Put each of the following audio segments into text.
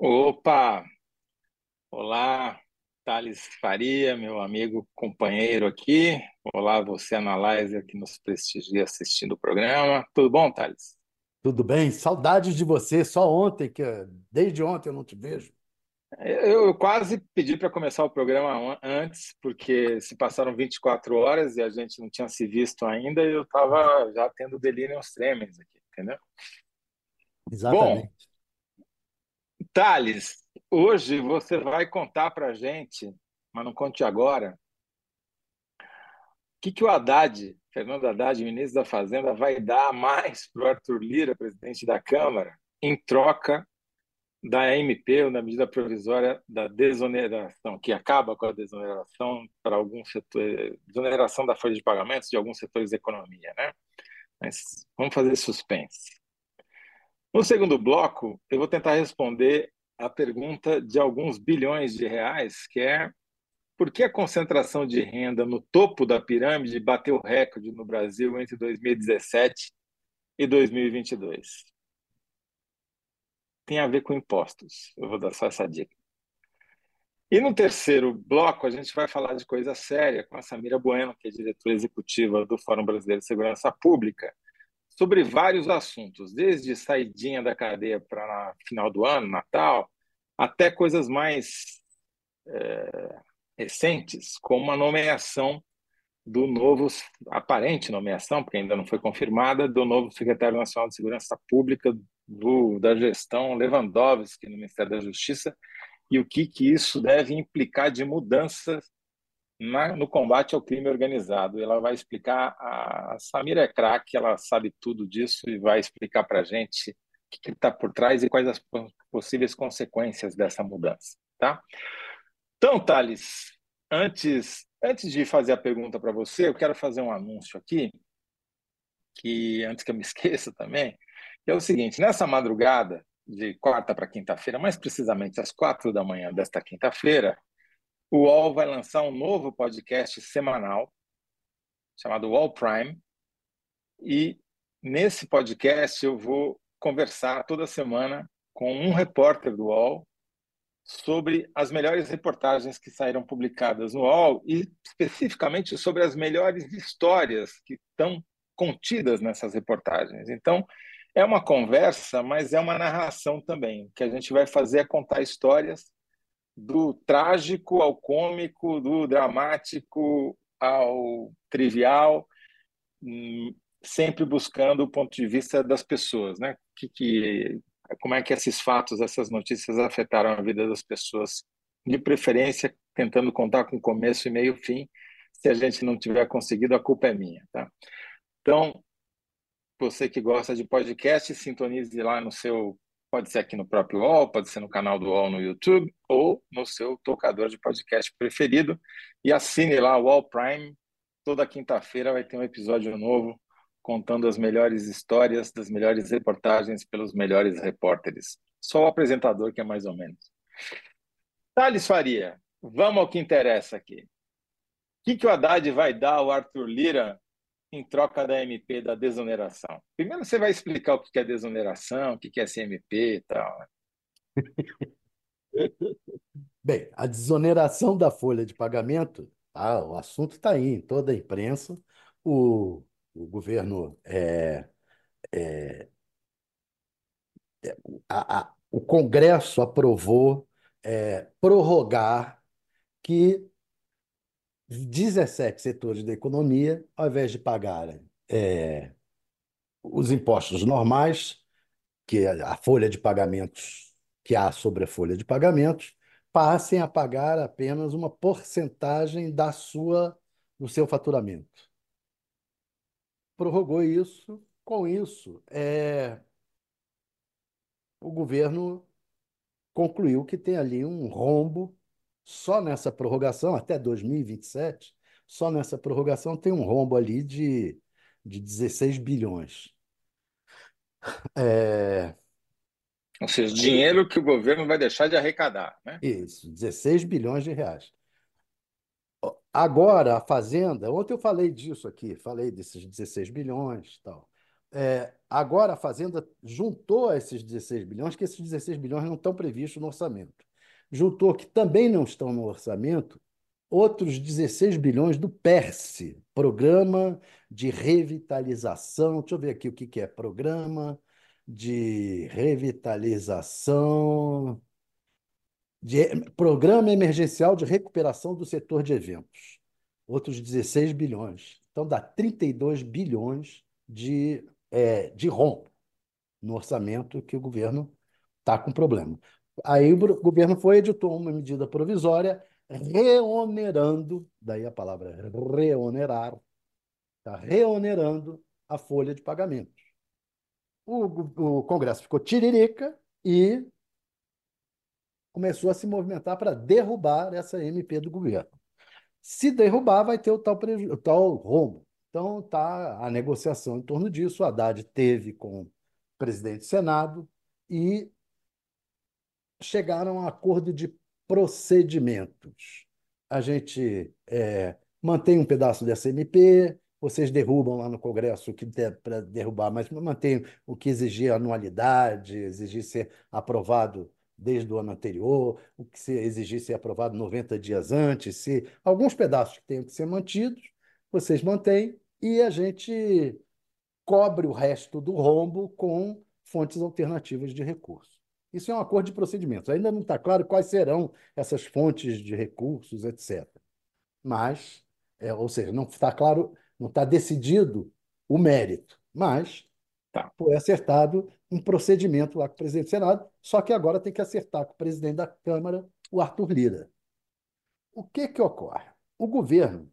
Opa! Olá, Thales Faria, meu amigo, companheiro aqui. Olá, você, Analyzer, que nos prestigia assistindo o programa. Tudo bom, Thales? Tudo bem? Saudades de você. Só ontem, que desde ontem eu não te vejo. Eu, quase pedi para começar o programa antes, porque se passaram 24 horas e a gente não tinha se visto ainda, e eu estava já tendo delírios tremens aqui, entendeu? Exatamente. Bom, Thales, hoje você vai contar para a gente, mas não conte agora, o que, que o Haddad, Fernando Haddad, ministro da Fazenda, vai dar mais para o Arthur Lira, presidente da Câmara, em troca da MP, ou da medida provisória da desoneração, que acaba com a desoneração para alguns setores, desoneração da folha de pagamentos de alguns setores da economia, né? Mas vamos fazer suspense. No segundo bloco, eu vou tentar responder a pergunta de alguns bilhões de reais, que é por que a concentração de renda no topo da pirâmide bateu recorde no Brasil entre 2017 e 2022? Tem a ver com impostos. Eu vou dar só essa dica. E no terceiro bloco, a gente vai falar de coisa séria com a Samira Bueno, que é diretora executiva do Fórum Brasileiro de Segurança Pública, sobre vários assuntos, desde saidinha da cadeia para final do ano, Natal, até coisas mais é, recentes, como a nomeação do novo, aparente nomeação, porque ainda não foi confirmada, do novo secretário nacional de Segurança Pública do, da gestão Lewandowski no Ministério da Justiça e o que, que isso deve implicar de mudanças na, no combate ao crime organizado. Ela vai explicar, a Samira é craque, ela sabe tudo disso e vai explicar para a gente o que está por trás e quais as possíveis consequências dessa mudança. Tá? Então, Thales, antes, antes de fazer a pergunta para você, eu quero fazer um anúncio aqui, que antes que eu me esqueça também, que é o seguinte: nessa madrugada, de quarta para quinta-feira, mais precisamente às quatro da manhã desta quinta-feira, o UOL vai lançar um novo podcast semanal chamado UOL Prime. E nesse podcast eu vou conversar toda semana com um repórter do UOL sobre as melhores reportagens que saíram publicadas no UOL e especificamente sobre as melhores histórias que estão contidas nessas reportagens. Então, é uma conversa, mas é uma narração também. O que a gente vai fazer é contar histórias do trágico ao cômico, do dramático ao trivial, hum, sempre buscando o ponto de vista das pessoas, né? Que, que, como é que esses fatos, essas notícias afetaram a vida das pessoas, de preferência tentando contar com começo e meio fim. Se a gente não tiver conseguido, a culpa é minha, tá? Então, você que gosta de podcast, sintonize lá no seu Pode ser aqui no próprio UOL, pode ser no canal do UOL no YouTube ou no seu tocador de podcast preferido. E assine lá o UOL Prime. Toda quinta-feira vai ter um episódio novo contando as melhores histórias, das melhores reportagens pelos melhores repórteres. Só o apresentador que é mais ou menos. Thales Faria, vamos ao que interessa aqui. O que, que o Haddad vai dar ao Arthur Lira em troca da MP da desoneração? Primeiro você vai explicar o que é desoneração, o que é CMP e tal. Né? Bem, a desoneração da folha de pagamento, ah, o assunto está aí em toda a imprensa. O, o governo é, é, é a, a, o Congresso aprovou é, prorrogar que 17 setores da economia, ao invés de pagarem é, os impostos normais, que é a folha de pagamentos que há sobre a folha de pagamentos, passem a pagar apenas uma porcentagem da sua do seu faturamento. Prorrogou isso. Com isso, é, o governo concluiu que tem ali um rombo só nessa prorrogação, até 2027, só nessa prorrogação tem um rombo ali de, de 16 bilhões. É... Ou seja, dinheiro que o governo vai deixar de arrecadar, né? Isso, 16 bilhões de reais. Agora, a Fazenda, ontem eu falei disso aqui, falei desses 16 bilhões e tal. É, agora a Fazenda juntou esses 16 bilhões, que esses 16 bilhões não estão previstos no orçamento. Juntou que também não estão no orçamento outros 16 bilhões do PERSE, Programa de Revitalização. Deixa eu ver aqui o que é Programa de Revitalização. De, Programa Emergencial de Recuperação do Setor de Eventos. Outros 16 bilhões. Então dá 32 bilhões de, é, de rompo no orçamento que o governo está com problema. Aí o governo foi editou uma medida provisória reonerando, daí a palavra reonerar, está reonerando a folha de pagamentos. O, o Congresso ficou tiririca e começou a se movimentar para derrubar essa MP do governo. Se derrubar, vai ter o tal, o tal rombo. Então, está a negociação em torno disso. O Haddad teve com o presidente do Senado e chegaram a um acordo de procedimentos. A gente é, mantém um pedaço dessa MP, vocês derrubam lá no Congresso o que der para derrubar, mas mantém o que exigir anualidade, exigir ser aprovado desde o ano anterior, o que se exigir ser aprovado 90 dias antes, se alguns pedaços que tenham que ser mantidos, vocês mantêm e a gente cobre o resto do rombo com fontes alternativas de recursos. Isso é um acordo de procedimentos. Ainda não está claro quais serão essas fontes de recursos, etc. Mas, é, ou seja, não está claro, não está decidido o mérito, mas tá. foi acertado um procedimento lá com o presidente do Senado, só que agora tem que acertar com o presidente da Câmara, o Arthur Lira. O que, que ocorre? O governo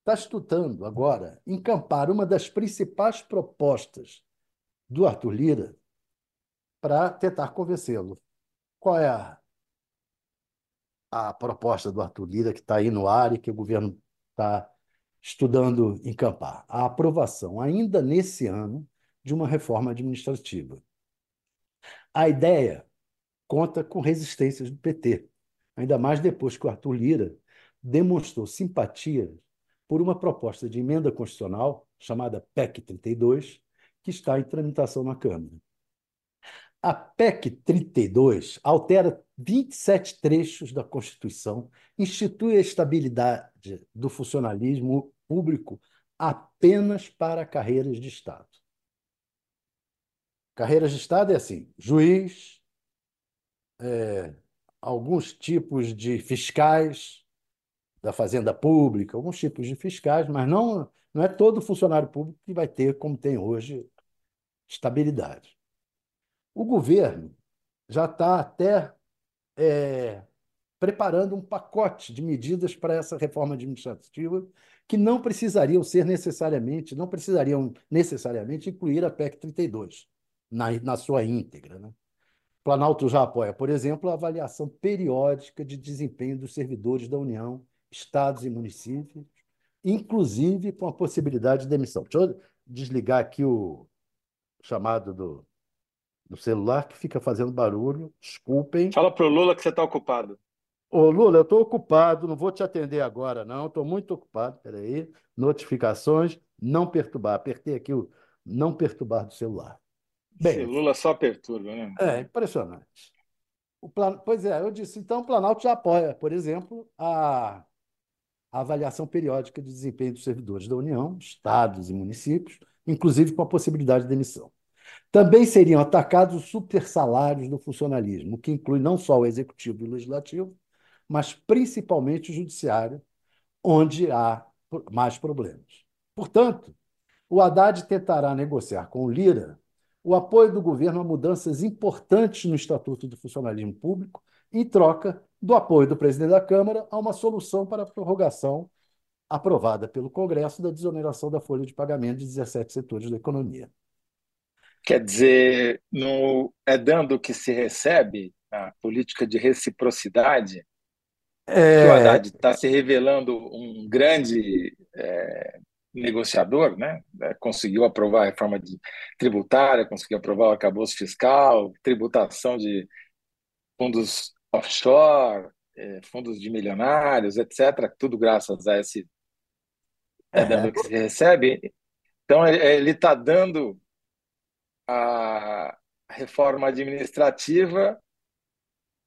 está estudando agora encampar uma das principais propostas do Arthur Lira para tentar convencê-lo. Qual é a, a proposta do Arthur Lira que está aí no ar e que o governo está estudando encampar? A aprovação, ainda nesse ano, de uma reforma administrativa. A ideia conta com resistências do PT, ainda mais depois que o Arthur Lira demonstrou simpatia por uma proposta de emenda constitucional chamada PEC 32, que está em tramitação na Câmara. A PEC 32 altera 27 trechos da Constituição, institui a estabilidade do funcionalismo público apenas para carreiras de Estado. Carreiras de Estado é assim: juiz, é, alguns tipos de fiscais da Fazenda Pública, alguns tipos de fiscais, mas não, não é todo funcionário público que vai ter, como tem hoje, estabilidade. O governo já está até é, preparando um pacote de medidas para essa reforma administrativa que não precisariam ser necessariamente, não precisariam necessariamente incluir a PEC 32 na, na sua íntegra. Né? Planalto já apoia, por exemplo, a avaliação periódica de desempenho dos servidores da União, estados e municípios, inclusive com a possibilidade de demissão. Deixa eu desligar aqui o chamado do, do celular que fica fazendo barulho. Desculpem. Fala para o Lula que você está ocupado. Ô, Lula, eu estou ocupado, não vou te atender agora, não. Estou muito ocupado. Peraí. Notificações, não perturbar. Apertei aqui o não perturbar do celular. Bem, Esse Lula só perturba, né? É, impressionante. O plan... Pois é, eu disse, então o Planalto já apoia, por exemplo, a... a avaliação periódica de desempenho dos servidores da União, estados e municípios, inclusive com a possibilidade de demissão. Também seriam atacados os supersalários do funcionalismo, que inclui não só o executivo e o legislativo, mas principalmente o judiciário, onde há mais problemas. Portanto, o Haddad tentará negociar com o Lira o apoio do governo a mudanças importantes no Estatuto do Funcionalismo Público, em troca do apoio do presidente da Câmara a uma solução para a prorrogação aprovada pelo Congresso da desoneração da folha de pagamento de 17 setores da economia. Quer dizer, no, é dando que se recebe a política de reciprocidade é... que o Haddad está se revelando um grande é, negociador, né? É, conseguiu aprovar a reforma de, tributária, conseguiu aprovar o arcabouço fiscal, tributação de fundos offshore, é, fundos de milionários, etc. Tudo graças a esse é, dando que se recebe. Então ele está dando a reforma administrativa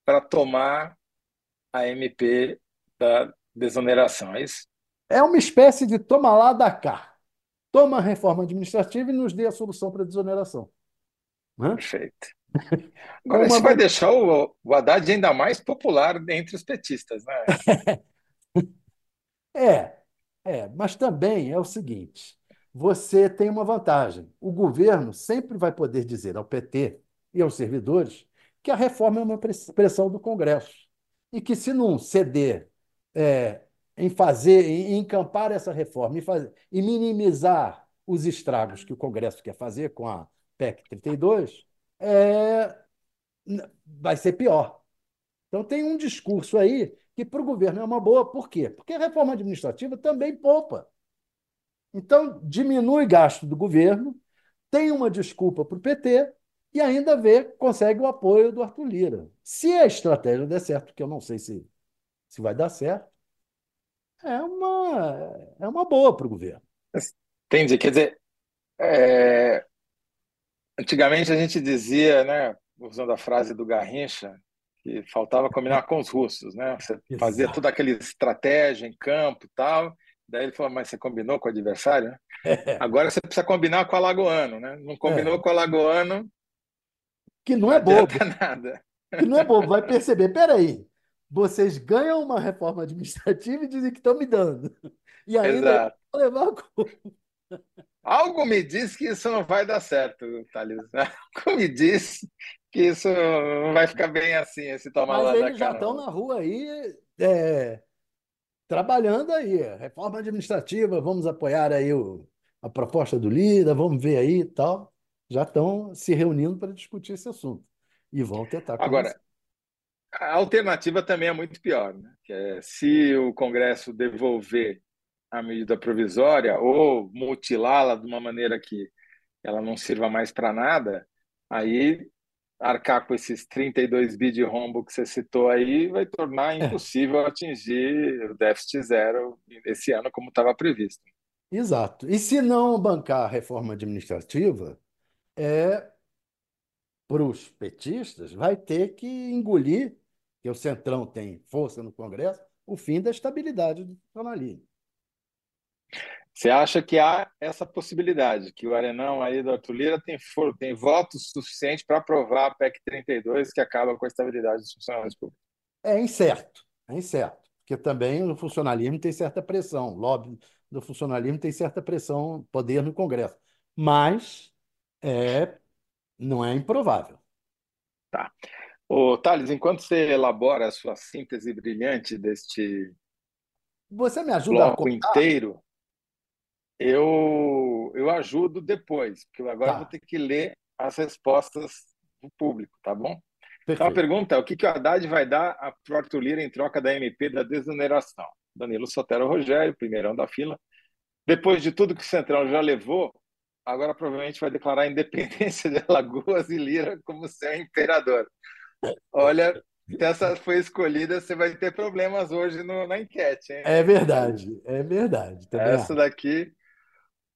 para tomar a MP da desoneração, é isso? É uma espécie de toma lá da cá. Toma a reforma administrativa e nos dê a solução para a desoneração. Né? Perfeito. Agora, isso vai deixar o, o Haddad ainda mais popular entre os petistas, né? É, é, mas também é o seguinte: você tem uma vantagem. O governo sempre vai poder dizer ao PT e aos servidores que a reforma é uma pressão do Congresso e que, se não ceder é, em fazer, em encampar essa reforma e, minimizar os estragos que o Congresso quer fazer com a PEC 32, é, vai ser pior. Então, tem um discurso aí que para o governo é uma boa. Por quê? Porque a reforma administrativa também poupa. Então, diminui gasto do governo, tem uma desculpa para o PT e ainda vê, consegue o apoio do Arthur Lira. Se a estratégia der certo, que eu não sei se, se vai dar certo, é uma, é uma boa para o governo. Entendi. Quer dizer, é... antigamente a gente dizia, né, usando a frase do Garrincha, que faltava combinar com os russos, né? Você fazia toda aquela estratégia em campo e tal. Daí ele falou, mas você combinou com o adversário? Né? É. Agora você precisa combinar com o Alagoano, né? Não combinou é. com o Alagoano. Que não, não é bobo. Nada. Que não é bobo. Vai perceber, peraí, vocês ganham uma reforma administrativa e dizem que estão me dando. E ainda vão levar a culpa. Algo me diz que isso não vai dar certo, Thales. Algo me diz que isso não vai ficar bem assim, esse tomar Mas lá eles já estão na rua aí, é, trabalhando aí. Reforma administrativa, vamos apoiar aí o, a proposta do líder, vamos ver aí e tal. Já estão se reunindo para discutir esse assunto. E vão tentar. Agora, a alternativa também é muito pior, né? Que é, se o Congresso devolver a medida provisória ou mutilá-la de uma maneira que ela não sirva mais para nada, aí arcar com esses 32 bi de rombo que você citou aí vai tornar é. impossível é. atingir o déficit zero esse ano como estava previsto. Exato. E se não bancar a reforma administrativa, é para os petistas vai ter que engolir, que o Centrão tem força no Congresso, o fim da estabilidade do funcionalismo. Você acha que há essa possibilidade, que o Arenão aí do Arthur Lira tem, for, tem votos suficientes para aprovar a PEC 32, que acaba com a estabilidade dos funcionários públicos? É incerto, é incerto, porque também o funcionalismo tem certa pressão, o lobby do funcionalismo tem certa pressão, poder no Congresso, mas é, não é improvável. Tá. Ô, Thales, enquanto você elabora a sua síntese brilhante deste você me ajuda bloco a inteiro, eu, eu ajudo depois, porque agora tá. vou ter que ler as respostas do público, tá bom? Perfeito. Então a pergunta é: o que, que o Haddad vai dar a Arthur Lira em troca da MP da desoneração? Danilo Sotero Rogério, primeirão da fila. Depois de tudo que o Centrão já levou, agora provavelmente vai declarar a independência de Alagoas e Lira como seu imperador. Olha, se essa foi escolhida, você vai ter problemas hoje no, na enquete. Hein? É verdade, é verdade. Essa daqui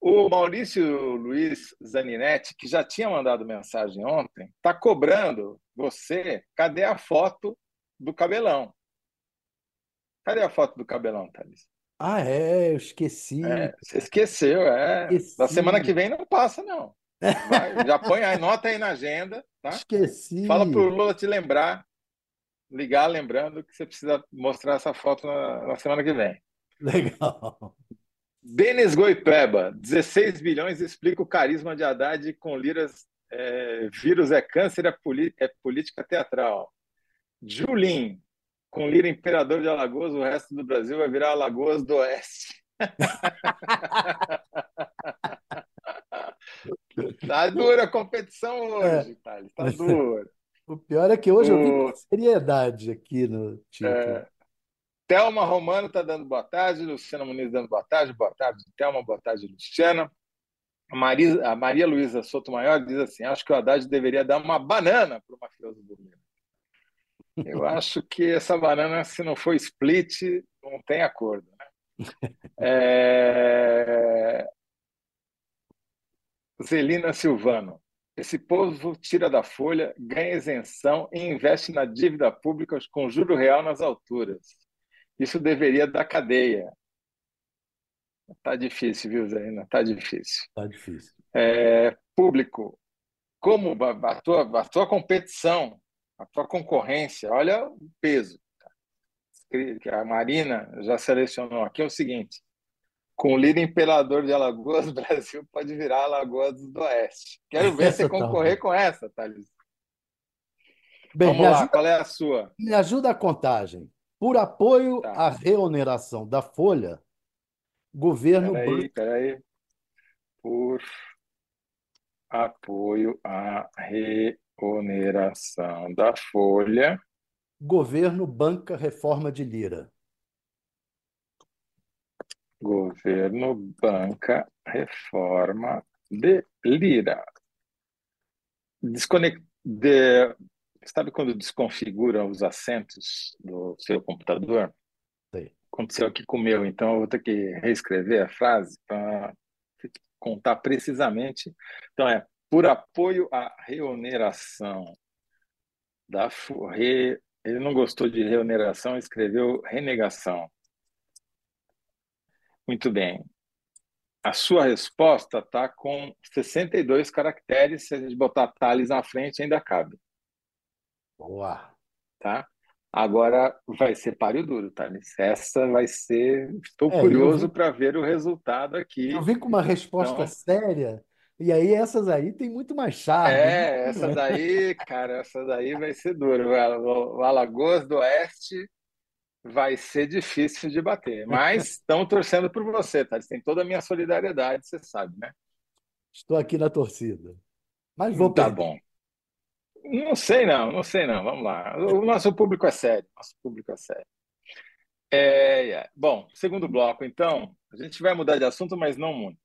o Maurício Luiz Zaninetti, que já tinha mandado mensagem ontem, está cobrando você. Cadê a foto do cabelão? Cadê a foto do cabelão, Thalys? Ah, é, eu esqueci. É, você esqueceu, é. Esqueci. Da semana que vem não passa, não. Vai, já põe a nota aí na agenda, tá? Esqueci. Fala pro Lula te lembrar, ligar lembrando que você precisa mostrar essa foto na, na semana que vem. Legal. Denis Goipeba, 16 bilhões explica o carisma de Haddad com liras. É, vírus é câncer, é, é política teatral. Julim, com Lira Imperador de Alagoas, o resto do Brasil vai virar Alagoas do Oeste. tá dura a competição hoje, é. Thales, tá dura. O pior é que hoje o... eu vi seriedade aqui no título. É. Thelma Romano está dando boa tarde, Luciana Muniz dando boa tarde, boa tarde, Thelma, boa tarde, Luciana. A, Maria, a Maria Luísa Sotomayor diz assim: acho que o Haddad deveria dar uma banana para o mafioso dormir. Eu acho que essa banana, se não for split, não tem acordo. Né? É... Zelina Silvano. esse povo tira da folha, ganha isenção e investe na dívida pública com juro real nas alturas. Isso deveria dar cadeia. Tá difícil, viu, Zé? Tá difícil. Tá difícil. É, público, como a tua, a tua competição, a tua concorrência, olha o peso que a Marina já selecionou aqui é o seguinte: com o líder imperador de Alagoas, o Brasil pode virar Alagoas do Oeste. Quero ver você tá concorrer com essa, Thales. Bem, Vamos lá, ajuda, qual é a sua? Me ajuda a contagem. Por apoio tá. à reoneração da folha, governo. Peraí, peraí. Por apoio à reoneração da folha. Governo banca reforma de Lira. Governo banca reforma de Lira. Desconect... De... Sabe quando desconfigura os assentos do seu computador? Sim. Aconteceu aqui com o meu, então eu vou ter que reescrever a frase para contar precisamente. Então é por apoio à reoneração da re... ele não gostou de reoneração, escreveu renegação. Muito bem. A sua resposta está com 62 caracteres. Se a gente botar Thales na frente, ainda cabe. Boa. Tá? Agora vai ser páreo duro, Thales. Essa vai ser. Estou é, curioso para ver o resultado aqui. Eu vi com uma resposta então... séria. E aí, essas aí tem muito mais charme. É, essa daí, cara, essa daí vai ser duro. O Alagoas do Oeste vai ser difícil de bater. Mas estão torcendo por você, tá? Eles têm toda a minha solidariedade, você sabe, né? Estou aqui na torcida. Mas vou Tá perder. bom. Não sei não, não sei não. Vamos lá. O nosso público é sério. Nosso público é sério. É, é. Bom, segundo bloco, então, a gente vai mudar de assunto, mas não muito.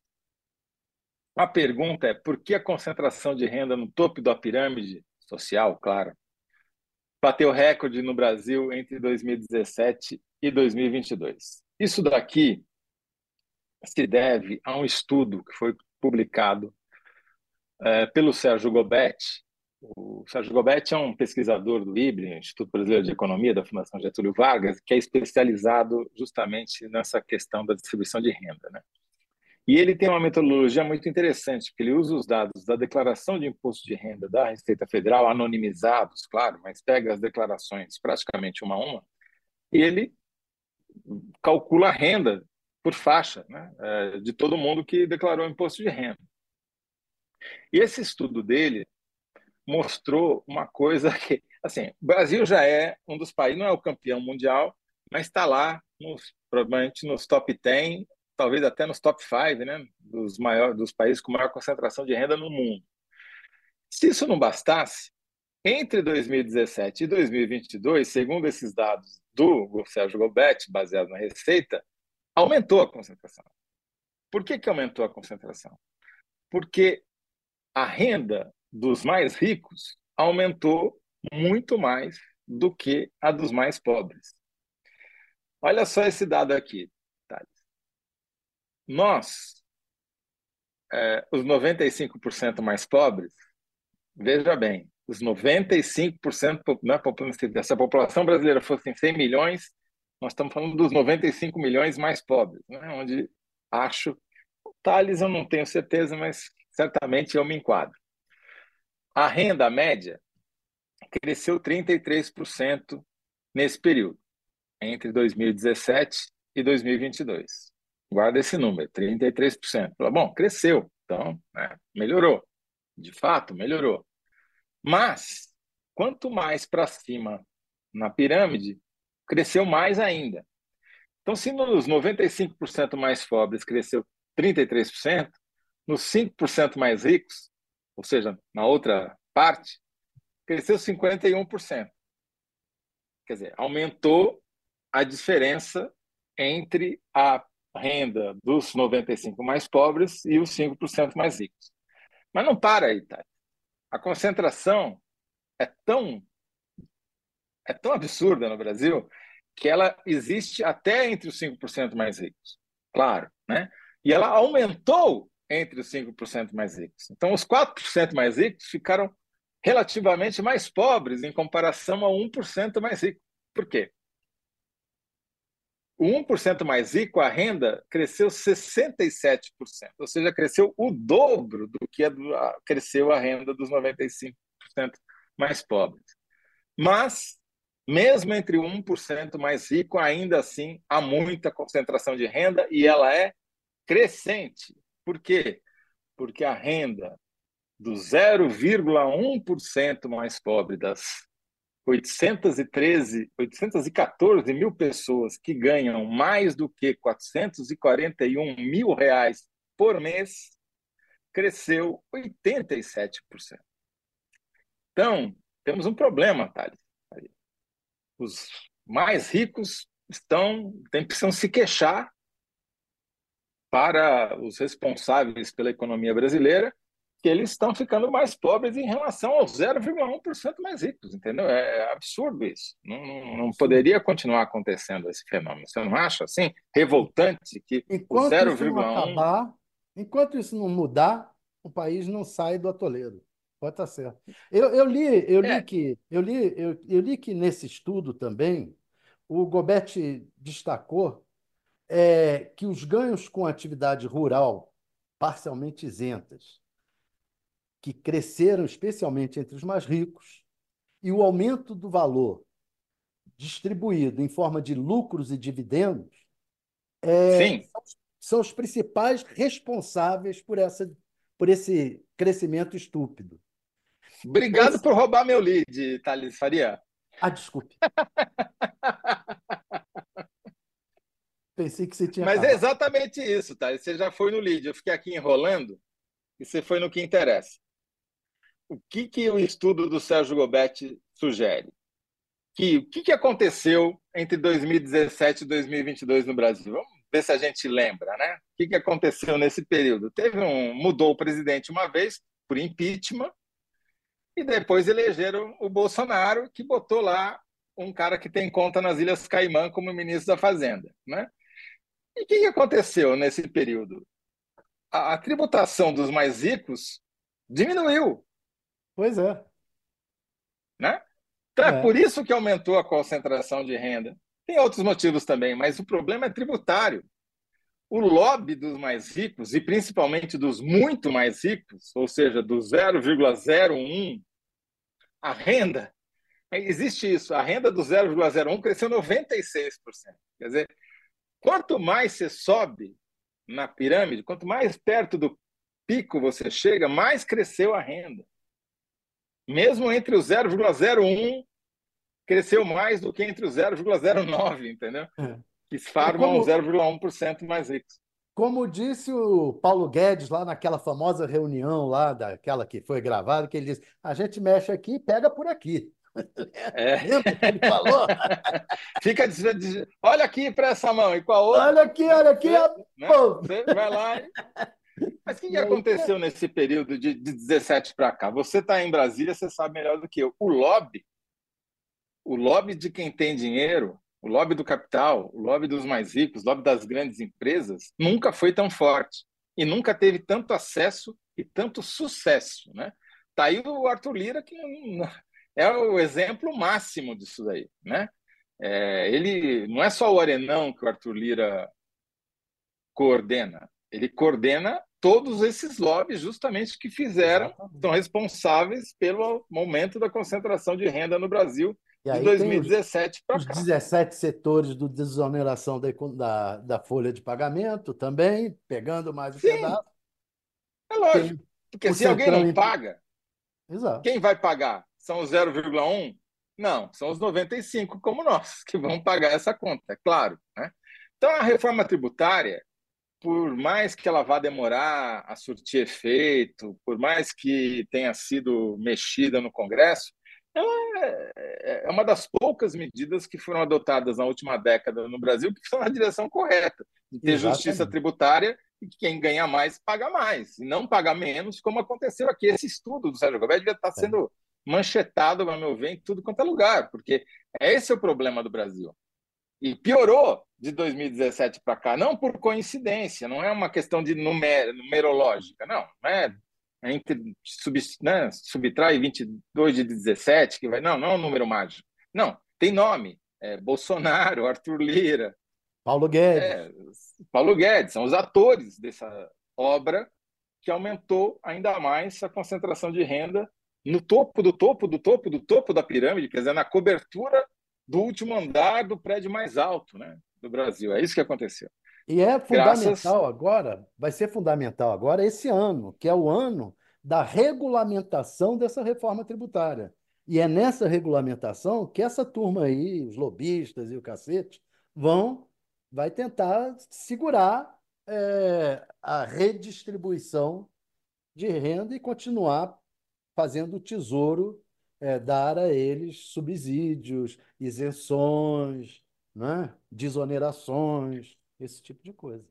A pergunta é por que a concentração de renda no topo da pirâmide social, claro, bateu recorde no Brasil entre 2017 e 2022. Isso daqui se deve a um estudo que foi publicado é, pelo Sérgio Gobetti. O Sérgio Gobetti é um pesquisador do IBRE, Instituto Brasileiro de Economia da Fundação Getúlio Vargas, que é especializado justamente nessa questão da distribuição de renda. Né? E ele tem uma metodologia muito interessante, porque ele usa os dados da declaração de imposto de renda da Receita Federal, anonimizados, claro, mas pega as declarações praticamente uma a uma, e ele calcula a renda por faixa né, é, de todo mundo que declarou imposto de renda. E esse estudo dele mostrou uma coisa que, assim, o Brasil já é um dos países, não é o campeão mundial, mas está lá, nos, provavelmente nos top 10 talvez até nos top 5 né, dos, maiores, dos países com maior concentração de renda no mundo. Se isso não bastasse, entre 2017 e 2022, segundo esses dados do Sérgio Gobetti, baseado na Receita, aumentou a concentração. Por que, que aumentou a concentração? Porque a renda dos mais ricos aumentou muito mais do que a dos mais pobres. Olha só esse dado aqui nós, é, os 95% mais pobres, veja bem, os 95%, né, se a população brasileira fosse em 100 milhões, nós estamos falando dos 95 milhões mais pobres, né, onde acho, Thales eu não tenho certeza, mas certamente eu me enquadro. A renda média cresceu 33% nesse período, entre 2017 e 2022. Guarda esse número, 33%. Bom, cresceu, então né, melhorou. De fato, melhorou. Mas, quanto mais para cima na pirâmide, cresceu mais ainda. Então, se nos 95% mais pobres cresceu 33%, nos 5% mais ricos, ou seja, na outra parte, cresceu 51%. Quer dizer, aumentou a diferença entre a renda dos 95 mais pobres e os 5% mais ricos. Mas não para aí, tá? A concentração é tão é tão absurda no Brasil que ela existe até entre os 5% mais ricos. Claro, né? E ela aumentou entre os 5% mais ricos. Então, os 4% mais ricos ficaram relativamente mais pobres em comparação ao 1% mais rico. Por quê? O 1% mais rico, a renda cresceu 67%, ou seja, cresceu o dobro do que cresceu a renda dos 95% mais pobres. Mas, mesmo entre o 1% mais rico, ainda assim há muita concentração de renda e ela é crescente. Por quê? Porque a renda do 0,1% mais pobre das 813, 814 mil pessoas que ganham mais do que 441 mil reais por mês, cresceu 87%. Então, temos um problema, Thales. Os mais ricos estão, precisam se queixar para os responsáveis pela economia brasileira que eles estão ficando mais pobres em relação aos 0,1% mais ricos, entendeu? É absurdo isso. Não, não, não, poderia continuar acontecendo esse fenômeno. Você não acha assim? Revoltante que enquanto o 0,1%. Acabar, enquanto isso não mudar, o país não sai do atoleiro. Pode estar certo. Eu, eu li, eu li é. que eu li, eu, eu li que nesse estudo também o Gobetti destacou é, que os ganhos com atividade rural parcialmente isentas que cresceram especialmente entre os mais ricos, e o aumento do valor distribuído em forma de lucros e dividendos é, são, são os principais responsáveis por, essa, por esse crescimento estúpido. Obrigado esse... por roubar meu lead, Thales Faria. Ah, desculpe. Pensei que você tinha. Mas é acabado. é exatamente isso, Thales. Você já foi no lead. Eu fiquei aqui enrolando e você foi no que interessa o que, que o estudo do Sérgio Gobetti sugere? Que, o que, que aconteceu entre 2017 e 2022 no Brasil? Vamos ver se a gente lembra, né? O que, que aconteceu nesse período? Teve um mudou o presidente uma vez por impeachment e depois elegeram o Bolsonaro, que botou lá um cara que tem conta nas Ilhas Caimã como ministro da Fazenda, né? E o que, aconteceu nesse período? A, a tributação dos mais ricos diminuiu. Pois é. Né? Então é. é por isso que aumentou a concentração de renda. Tem outros motivos também, mas o problema é tributário. O lobby dos mais ricos, e principalmente dos muito mais ricos, ou seja, do 0,01, a renda, existe isso, a renda do 0,01 cresceu 96%. Quer dizer, quanto mais você sobe na pirâmide, quanto mais perto do pico você chega, mais cresceu a renda mesmo entre o 0,01 cresceu mais do que entre o 0,09, entendeu? É. Que formam 0,1% mais ricos. Como disse o Paulo Guedes lá naquela famosa reunião lá, daquela que foi gravada, que ele disse: a gente mexe aqui e pega por aqui. É. Lembra que ele falou? Fica olha aqui para essa mão e com a outra. Olha aqui, olha aqui. Né? Você vai lá e mas o que, que aconteceu nesse período de, de 17 para cá? Você está em Brasília, você sabe melhor do que eu. O lobby, o lobby de quem tem dinheiro, o lobby do capital, o lobby dos mais ricos, o lobby das grandes empresas, nunca foi tão forte e nunca teve tanto acesso e tanto sucesso. Né? Tá aí o Arthur Lira, que é o exemplo máximo disso daí. Né? É, ele não é só o Arenão que o Arthur Lira coordena, ele coordena todos esses lobbies justamente que fizeram, são responsáveis pelo aumento da concentração de renda no Brasil de 2017 para cá. Os 17 setores do desoneração da, da, da, folha de pagamento também, pegando mais o Sim. pedaço. É lógico, porque se alguém não paga, Exato. quem vai pagar? São os 0,1? Não, são os 95 como nós, que vão pagar essa conta, é claro. Né? Então, a reforma tributária por mais que ela vá demorar a surtir efeito, por mais que tenha sido mexida no Congresso, ela é, é uma das poucas medidas que foram adotadas na última década no Brasil que estão na direção correta, de ter Exatamente. justiça tributária e que quem ganha mais paga mais, e não paga menos, como aconteceu aqui. Esse estudo do Sérgio Goberto devia estar é. sendo manchetado, a meu ver, em tudo quanto é lugar, porque esse é o problema do Brasil. e piorou de 2017 para cá, não por coincidência, não é uma questão de numer, numerológica, não, não é entre sub, né, subtrai 22 de 17, que vai. Não, não é um número mágico. Não, tem nome. É Bolsonaro, Arthur Lira. Paulo Guedes. É, Paulo Guedes, são os atores dessa obra que aumentou ainda mais a concentração de renda no topo do topo do topo do topo da pirâmide, quer dizer, na cobertura do último andar do prédio mais alto né, do Brasil. É isso que aconteceu. E é fundamental Graças... agora, vai ser fundamental agora esse ano, que é o ano da regulamentação dessa reforma tributária. E é nessa regulamentação que essa turma aí, os lobistas e o cacete, vão vai tentar segurar é, a redistribuição de renda e continuar fazendo o tesouro é, dar a eles subsídios, isenções, né? desonerações esse tipo de coisa.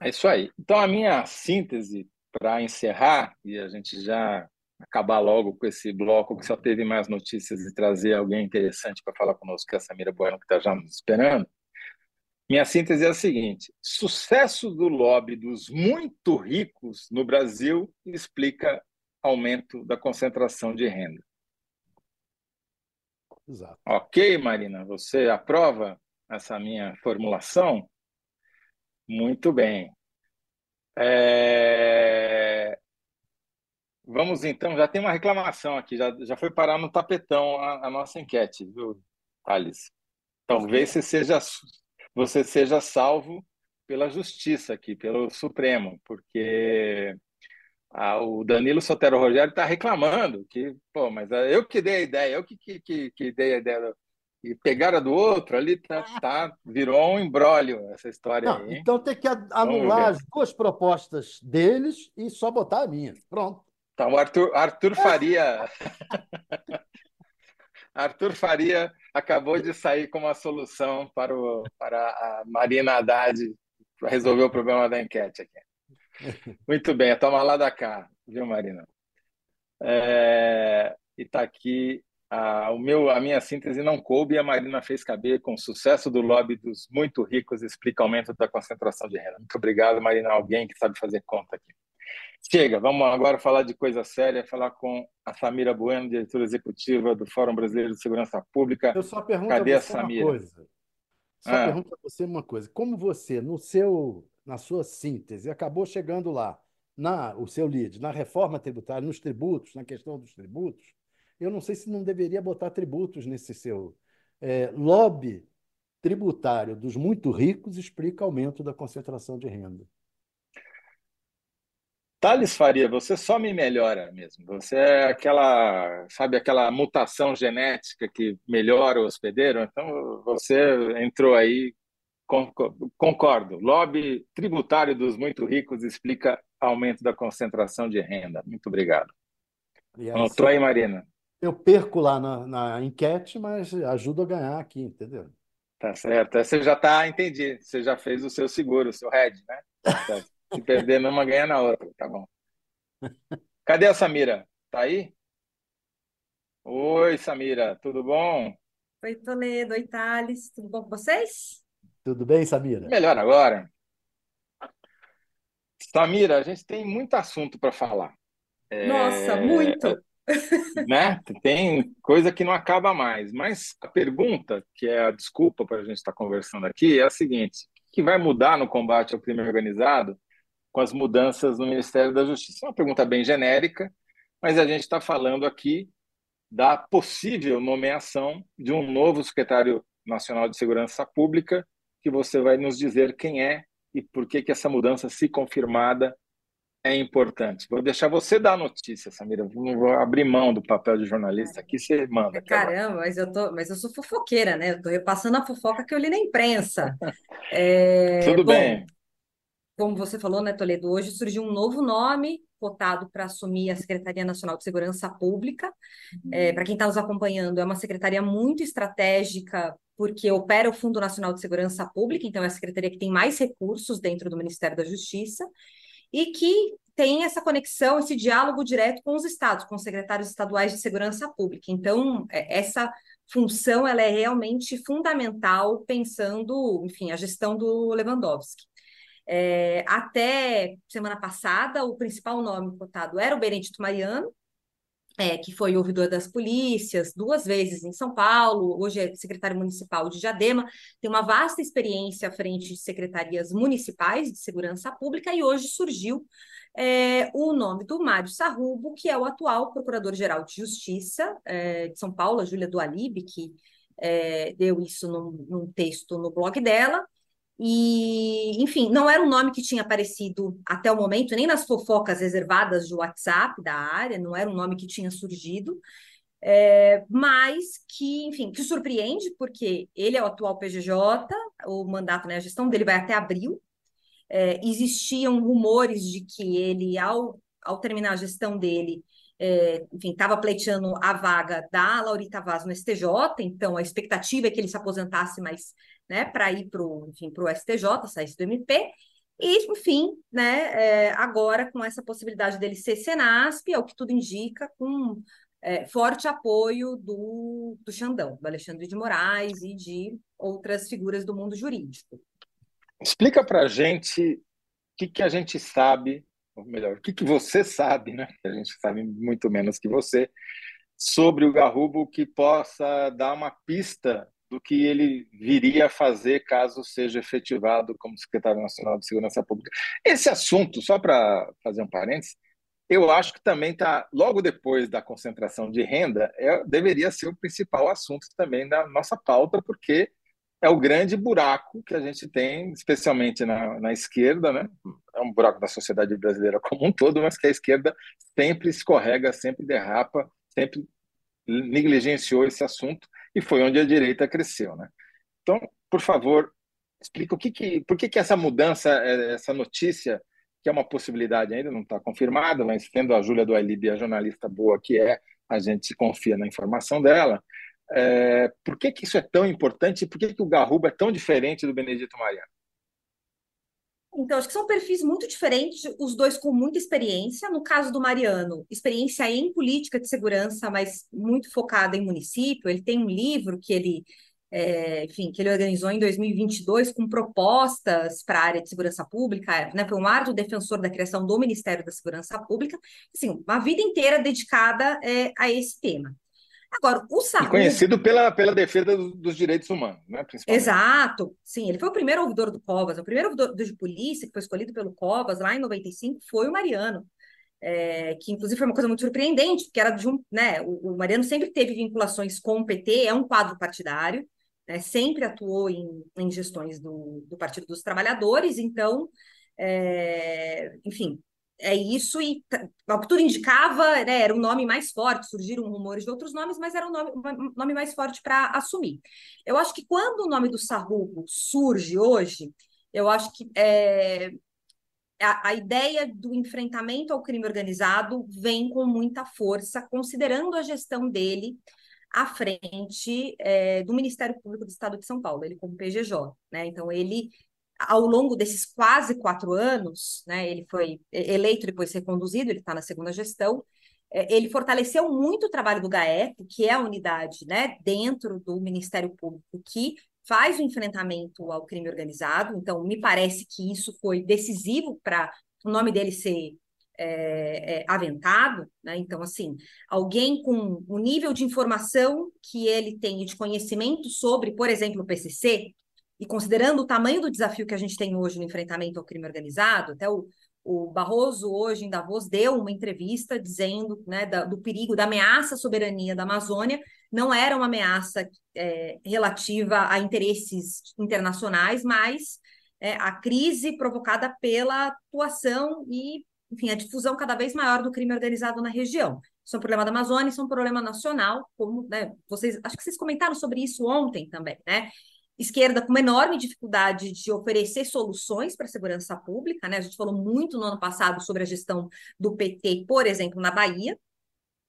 É isso aí. Então, a minha síntese para encerrar, e a gente já acabar logo com esse bloco que só teve mais notícias e trazer alguém interessante para falar conosco, que é a Samira Bueno, que está já nos esperando. Minha síntese é a seguinte: sucesso do lobby dos muito ricos no Brasil explica aumento da concentração de renda. Exato. Ok, Marina, você aprova essa minha formulação? Muito bem. É... Vamos então, já tem uma reclamação aqui, já, já foi parar no tapetão a, a nossa enquete, viu, Thales? Talvez você seja, você seja salvo pela justiça aqui, pelo Supremo, porque ah, o Danilo Sotero Rogério está reclamando que, pô, mas eu que dei a ideia, eu que, que, que, que dei a ideia e pegaram do outro ali, tá, tá, virou um embrólio essa história Não, aí. Então tem que anular as duas propostas deles e só botar a minha. Pronto. Então, o Arthur, Arthur Faria. Arthur Faria acabou de sair com uma solução para, o, para a Marina Haddad para resolver o problema da enquete aqui. Muito bem, toma lá da cá, viu, Marina? É, e está aqui a, o meu, a minha síntese não coube e a Marina fez caber com o sucesso do lobby dos muito ricos explica aumento da concentração de renda. Muito obrigado, Marina. Alguém que sabe fazer conta aqui. Chega, vamos agora falar de coisa séria, falar com a Samira Bueno, diretora executiva do Fórum Brasileiro de Segurança Pública. Eu só pergunto Cadê a, você a Samira? uma coisa. Só ah. pergunto a você uma coisa. Como você, no seu, na sua síntese, acabou chegando lá, na o seu lead, na reforma tributária, nos tributos, na questão dos tributos, eu não sei se não deveria botar tributos nesse seu. É, lobby tributário dos muito ricos explica aumento da concentração de renda. Thales Faria, você só me melhora mesmo. Você é aquela, sabe, aquela mutação genética que melhora o hospedeiro. Então, você entrou aí, concordo. Lobby tributário dos muito ricos explica aumento da concentração de renda. Muito obrigado. Anotou aí, Marina? eu perco lá na, na enquete, mas ajudo a ganhar aqui, entendeu? Tá certo. Você já está, entendi. Você já fez o seu seguro, o seu head, né? Se perder numa, ganha na outra. Tá bom. Cadê a Samira? Tá aí? Oi, Samira, tudo bom? Oi, Toledo. Oi, Thales. Tudo bom com vocês? Tudo bem, Samira? Melhor agora. Samira, a gente tem muito assunto para falar. Nossa, é... muito! né? Tem coisa que não acaba mais. Mas a pergunta, que é a desculpa para a gente estar conversando aqui, é a seguinte: o que vai mudar no combate ao crime organizado com as mudanças no Ministério da Justiça? É uma pergunta bem genérica, mas a gente está falando aqui da possível nomeação de um novo secretário nacional de segurança pública, que você vai nos dizer quem é e por que que essa mudança, se confirmada, é importante. Vou deixar você dar a notícia, Samira. Não vou abrir mão do papel de jornalista aqui, você manda. Caramba, mas eu, tô, mas eu sou fofoqueira, né? Eu estou repassando a fofoca que eu li na imprensa. É, Tudo bom, bem. Como você falou, né, Toledo? Hoje surgiu um novo nome cotado para assumir a Secretaria Nacional de Segurança Pública. Uhum. É, para quem está nos acompanhando, é uma secretaria muito estratégica, porque opera o Fundo Nacional de Segurança Pública, então é a secretaria que tem mais recursos dentro do Ministério da Justiça e que tem essa conexão, esse diálogo direto com os estados, com os secretários estaduais de segurança pública. Então, é, essa função ela é realmente fundamental pensando, enfim, a gestão do Lewandowski. É, até semana passada, o principal nome cotado era o Benedito Mariano, é, que foi ouvidor das polícias duas vezes em São Paulo, hoje é secretário municipal de Diadema, tem uma vasta experiência à frente de secretarias municipais de segurança pública e hoje surgiu é, o nome do Mário Sarrubo, que é o atual procurador-geral de Justiça é, de São Paulo, a Júlia Dualib, que é, deu isso num, num texto no blog dela, e, enfim, não era um nome que tinha aparecido até o momento, nem nas fofocas reservadas de WhatsApp da área, não era um nome que tinha surgido, é, mas que, enfim, que surpreende, porque ele é o atual PGJ, o mandato, né, a gestão dele vai até abril. É, existiam rumores de que ele, ao, ao terminar a gestão dele, é, enfim, estava pleiteando a vaga da Laurita Vaz no STJ, então a expectativa é que ele se aposentasse, mas né, para ir para o STJ, saísse do MP, e, enfim, né, é, agora com essa possibilidade dele ser Senasp, é o que tudo indica, com é, forte apoio do, do Xandão, do Alexandre de Moraes e de outras figuras do mundo jurídico. Explica para a gente o que, que a gente sabe, ou melhor, o que, que você sabe, né? A gente sabe muito menos que você, sobre o Garrubo que possa dar uma pista do que ele viria a fazer caso seja efetivado como secretário nacional de Segurança Pública. Esse assunto, só para fazer um parênteses, eu acho que também está logo depois da concentração de renda, é, deveria ser o principal assunto também da nossa pauta, porque é o grande buraco que a gente tem, especialmente na, na esquerda, né? É um buraco da sociedade brasileira como um todo, mas que a esquerda sempre escorrega, sempre derrapa, sempre negligenciou esse assunto e foi onde a direita cresceu, né? Então, por favor, explica o que, que por que, que essa mudança, é, essa notícia, que é uma possibilidade ainda, não está confirmada, mas tendo a Júlia do Alib, a jornalista boa que é, a gente confia na informação dela. É, por que, que isso é tão importante e por que, que o Garruba é tão diferente do Benedito Mariano? Então, acho que são perfis muito diferentes, os dois com muita experiência. No caso do Mariano, experiência em política de segurança, mas muito focada em município. Ele tem um livro que ele, é, enfim, que ele organizou em 2022 com propostas para a área de segurança pública, né? Foi um árduo defensor da criação do Ministério da Segurança Pública. Assim, uma vida inteira dedicada é, a esse tema. Agora, o Sarrubo... E conhecido pela, pela defesa dos direitos humanos, né? Exato, sim. Ele foi o primeiro ouvidor do Covas. O primeiro ouvidor de polícia que foi escolhido pelo Covas lá em 95 foi o Mariano. É, que inclusive foi uma coisa muito surpreendente, porque era de um, né, o, o, Mariano sempre teve vinculações com o PT, é um quadro partidário, né, sempre atuou em, em gestões do, do Partido dos Trabalhadores, então, é, enfim, é isso, e ao que tudo indicava, né, era um nome mais forte, surgiram rumores de outros nomes, mas era um nome, um nome mais forte para assumir. Eu acho que quando o nome do Sarrubo surge hoje, eu acho que é, a, a, ideia do enfrentamento ao crime organizado vem com muita força, considerando a gestão dele à frente é, do Ministério Público do Estado de São Paulo, ele como PGJ. Né? Então, ele ao longo desses quase quatro anos, né, ele foi eleito depois reconduzido, ele está na segunda gestão, é, ele fortaleceu muito o trabalho do GAEP, que é a unidade né, dentro do Ministério Público que faz o enfrentamento ao crime organizado. Então, me parece que isso foi decisivo para o nome dele ser é, é, aventado. Né? Então, assim, alguém com o nível de informação que ele tem de conhecimento sobre, por exemplo, o PCC, e considerando o tamanho do desafio que a gente tem hoje no enfrentamento ao crime organizado, até o, o Barroso hoje em Davos deu uma entrevista dizendo né, da, do perigo, da ameaça à soberania da Amazônia, não era uma ameaça é, relativa a interesses internacionais, mas é, a crise provocada pela atuação e, enfim, a difusão cada vez maior do crime organizado na região. Isso é um problema da Amazônia, isso é um problema nacional, como né, vocês, acho que vocês comentaram sobre isso ontem também, né? Esquerda com uma enorme dificuldade de oferecer soluções para a segurança pública, né? A gente falou muito no ano passado sobre a gestão do PT, por exemplo, na Bahia.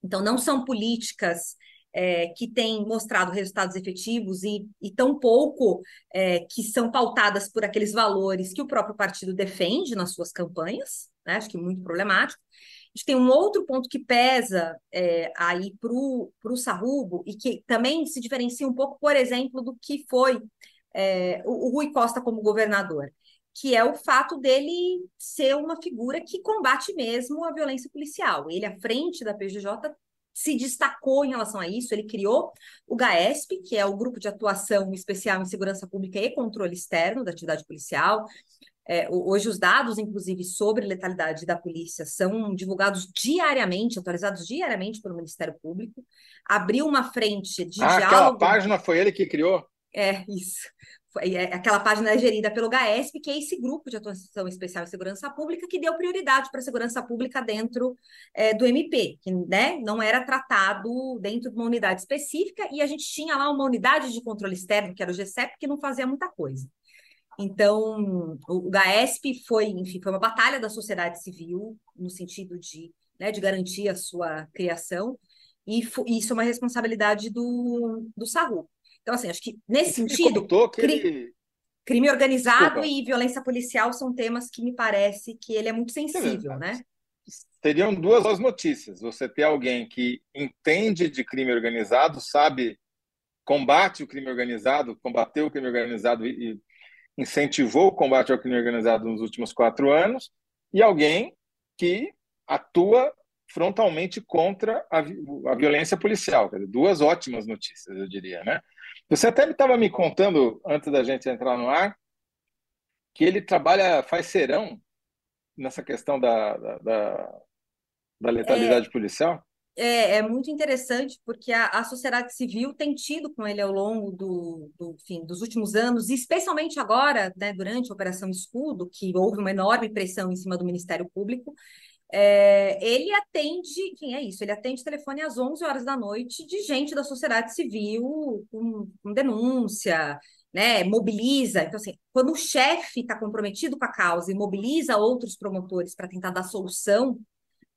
Então, não são políticas é, que tem mostrado resultados efetivos e, e tão pouco é, que são pautadas por aqueles valores que o próprio partido defende nas suas campanhas, né? acho que muito problemático. A gente tem um outro ponto que pesa é, aí para o Sarrubo e que também se diferencia um pouco, por exemplo, do que foi é, o, o Rui Costa como governador, que é o fato dele ser uma figura que combate mesmo a violência policial. Ele, à frente da PGJ, se destacou em relação a isso, ele criou o GAESP, que é o Grupo de Atuação Especial em Segurança Pública e Controle Externo da Atividade Policial. É, hoje, os dados, inclusive, sobre letalidade da polícia são divulgados diariamente, atualizados diariamente pelo Ministério Público. Abriu uma frente de ah, diálogo. Aquela página foi ele que criou? É, isso. É, aquela página é gerida pelo GAESP, que é esse grupo de atuação especial em segurança pública que deu prioridade para a segurança pública dentro é, do MP, que né, não era tratado dentro de uma unidade específica, e a gente tinha lá uma unidade de controle externo, que era o GCEP, que não fazia muita coisa. Então, o GAESP foi, enfim, foi uma batalha da sociedade civil, no sentido de, né, de garantir a sua criação, e isso é uma responsabilidade do, do SARU. Então, assim, acho que nesse sentido, que ele... crime organizado Desculpa. e violência policial são temas que me parece que ele é muito sensível, né? Seriam duas notícias. Você ter alguém que entende de crime organizado, sabe, combate o crime organizado, combateu o crime organizado e incentivou o combate ao crime organizado nos últimos quatro anos, e alguém que atua frontalmente contra a, a violência policial. Dizer, duas ótimas notícias, eu diria, né? Você até estava me contando, antes da gente entrar no ar, que ele trabalha, faz serão nessa questão da, da, da, da letalidade é, policial? É, é muito interessante, porque a, a sociedade civil tem tido com ele ao longo do, do fim, dos últimos anos, e especialmente agora, né, durante a Operação Escudo, que houve uma enorme pressão em cima do Ministério Público, é, ele atende, enfim, é isso, ele atende telefone às 11 horas da noite de gente da sociedade civil com, com denúncia, né, mobiliza. Então, assim, quando o chefe está comprometido com a causa e mobiliza outros promotores para tentar dar solução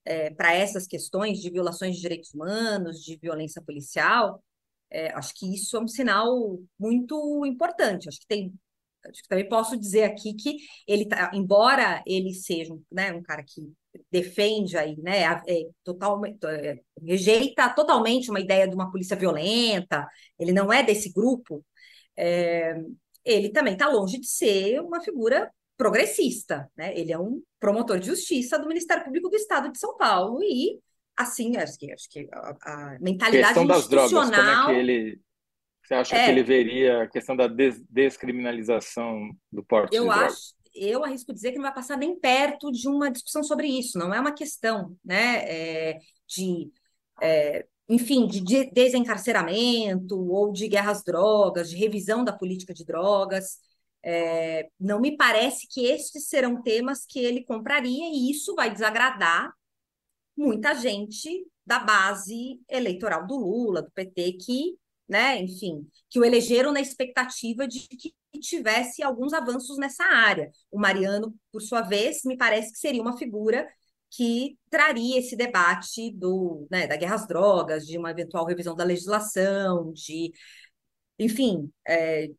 é, para essas questões de violações de direitos humanos, de violência policial, é, acho que isso é um sinal muito importante. Acho que tem acho que também posso dizer aqui que ele tá, embora ele seja né, um cara que defende aí, né, é, é, rejeita totalmente uma ideia de uma polícia violenta, ele não é desse grupo, é, ele também está longe de ser uma figura progressista, né? Ele é um promotor de justiça do Ministério Público do Estado de São Paulo e assim acho que acho que a, a mentalidade questão das drogas, como é que ele você acha é, que ele veria a questão da des descriminalização do porte eu de acho, drogas? eu arrisco dizer que não vai passar nem perto de uma discussão sobre isso. Não é uma questão né, é, de, é, enfim, de desencarceramento ou de guerra às drogas, de revisão da política de drogas. É, não me parece que estes serão temas que ele compraria e isso vai desagradar muita gente da base eleitoral do Lula, do PT, que né, enfim, que o elegeram na expectativa de que tivesse alguns avanços nessa área. O Mariano, por sua vez, me parece que seria uma figura que traria esse debate do, né, da guerra às drogas, de uma eventual revisão da legislação, de, enfim, é,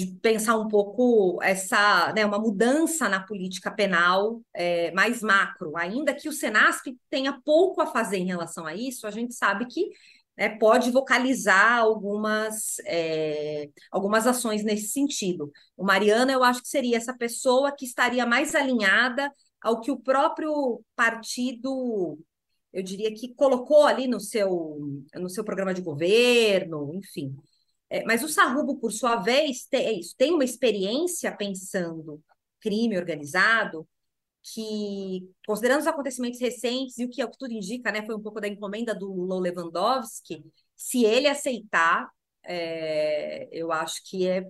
de pensar um pouco essa, né, uma mudança na política penal é, mais macro. Ainda que o Senasp tenha pouco a fazer em relação a isso, a gente sabe que né, pode vocalizar algumas, é, algumas ações nesse sentido. O Mariano, eu acho que seria essa pessoa que estaria mais alinhada ao que o próprio partido, eu diria que colocou ali no seu, no seu programa de governo, enfim. É, mas o Sarrubo, por sua vez, tem, é isso, tem uma experiência pensando crime organizado, que, considerando os acontecimentos recentes e o que, é o que tudo indica, né, foi um pouco da encomenda do Lula Lewandowski, se ele aceitar, é, eu acho que é,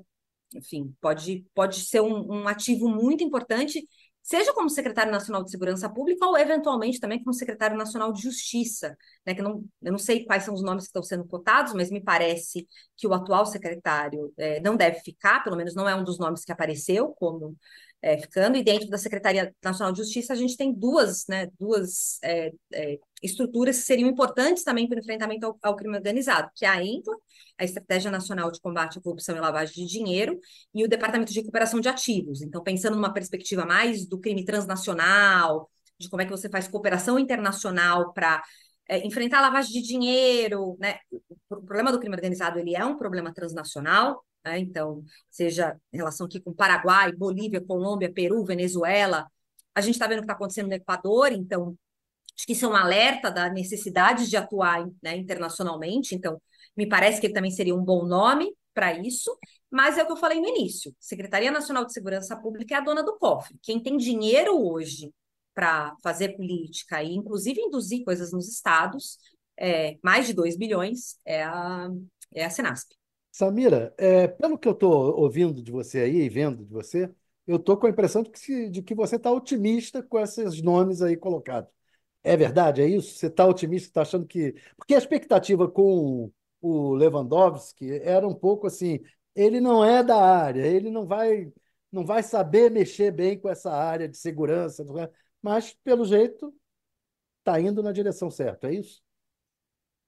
enfim, pode, pode ser um, um ativo muito importante, seja como secretário nacional de segurança pública ou eventualmente também como secretário nacional de justiça, né? Que não, eu não sei quais são os nomes que estão sendo cotados, mas me parece que o atual secretário é, não deve ficar, pelo menos não é um dos nomes que apareceu como é, ficando, e dentro da Secretaria Nacional de Justiça a gente tem duas, né, duas é, é, estruturas que seriam importantes também para o enfrentamento ao, ao, crime organizado, que é a ENPA, a Estratégia Nacional de Combate à Corrupção e Lavagem de Dinheiro, e o Departamento de Recuperação de Ativos. Então, pensando numa perspectiva mais do crime transnacional, de como é que você faz cooperação internacional para é, enfrentar a lavagem de dinheiro, né? O problema do crime organizado ele é um problema transnacional, né? Então, seja em relação aqui com Paraguai, Bolívia, Colômbia, Peru, Venezuela, a gente está vendo o que está acontecendo no Equador, então acho que isso é um alerta da necessidade de atuar né, internacionalmente. Então, me parece que ele também seria um bom nome para isso, mas é o que eu falei no início: Secretaria Nacional de Segurança Pública é a dona do cofre. Quem tem dinheiro hoje para fazer política e, inclusive, induzir coisas nos estados, é, mais de 2 bilhões, é a, é a Senasp. Samira, é, pelo que eu estou ouvindo de você aí e vendo de você, eu estou com a impressão de que, de que você está otimista com esses nomes aí colocados. É verdade? É isso? Você está otimista? Está achando que. Porque a expectativa com o Lewandowski era um pouco assim: ele não é da área, ele não vai, não vai saber mexer bem com essa área de segurança. É? mas, pelo jeito, está indo na direção certa, é isso?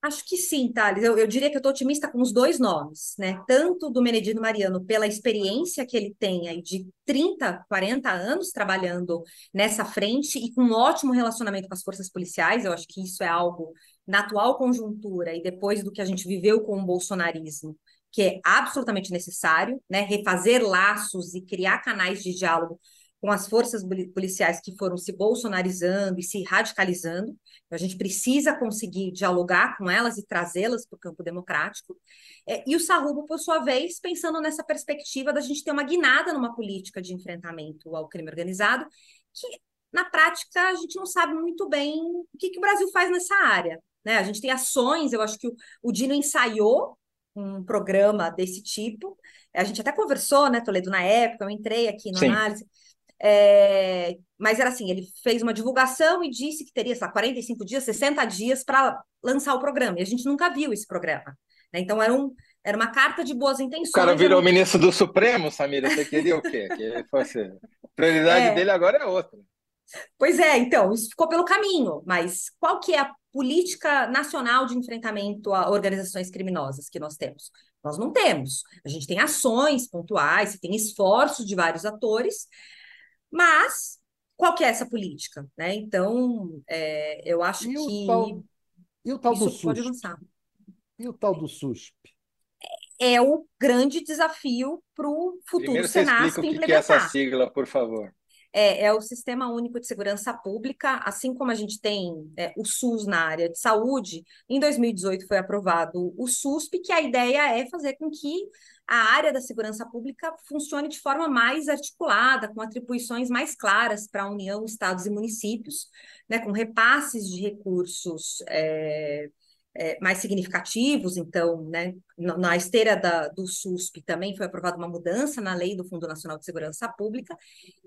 Acho que sim, Thales. Eu, eu diria que eu estou otimista com os dois nomes, né? Tanto do Menedino Mariano, pela experiência que ele tem aí de 30, 40 anos trabalhando nessa frente e com um ótimo relacionamento com as forças policiais. Eu acho que isso é algo na atual conjuntura e depois do que a gente viveu com o bolsonarismo, que é absolutamente necessário, né? Refazer laços e criar canais de diálogo com as forças policiais que foram se bolsonarizando e se radicalizando. A gente precisa conseguir dialogar com elas e trazê-las para o campo democrático. É, e o Sarrubo, por sua vez, pensando nessa perspectiva da gente ter uma guinada numa política de enfrentamento ao crime organizado, que na prática a gente não sabe muito bem o que, que o Brasil faz nessa área. Né? A gente tem ações, eu acho que o, o Dino ensaiou um programa desse tipo. A gente até conversou, né, Toledo, na época, eu entrei aqui Sim. análise. É, mas era assim, ele fez uma divulgação e disse que teria, sei lá, 45 dias, 60 dias para lançar o programa. E a gente nunca viu esse programa. Né? Então era, um, era uma carta de boas intenções. O cara virou ministro do Supremo, Samira. Você queria o quê? Que fosse... A prioridade é. dele agora é outra. Pois é, então, isso ficou pelo caminho. Mas qual que é a política nacional de enfrentamento a organizações criminosas que nós temos? Nós não temos. A gente tem ações pontuais, tem esforços de vários atores, mas qual que é essa política? Né? Então, é, eu acho e que. O tal, e o tal do SUSP? Pode avançar. E o tal do SUSP? É o grande desafio para o futuro Primeiro Senasp implementar. O que é essa sigla, por favor? é, é, o Sistema Único de Segurança Pública, assim como a gente tem é, o SUS na área de saúde, em 2018 foi aprovado o SUSP, que a ideia é fazer com que a área da segurança pública funcione de forma mais articulada, com atribuições mais claras para a União, estados e municípios, né, com repasses de recursos. É, é, mais significativos, então, né, na esteira da, do SUSP também foi aprovada uma mudança na lei do Fundo Nacional de Segurança Pública,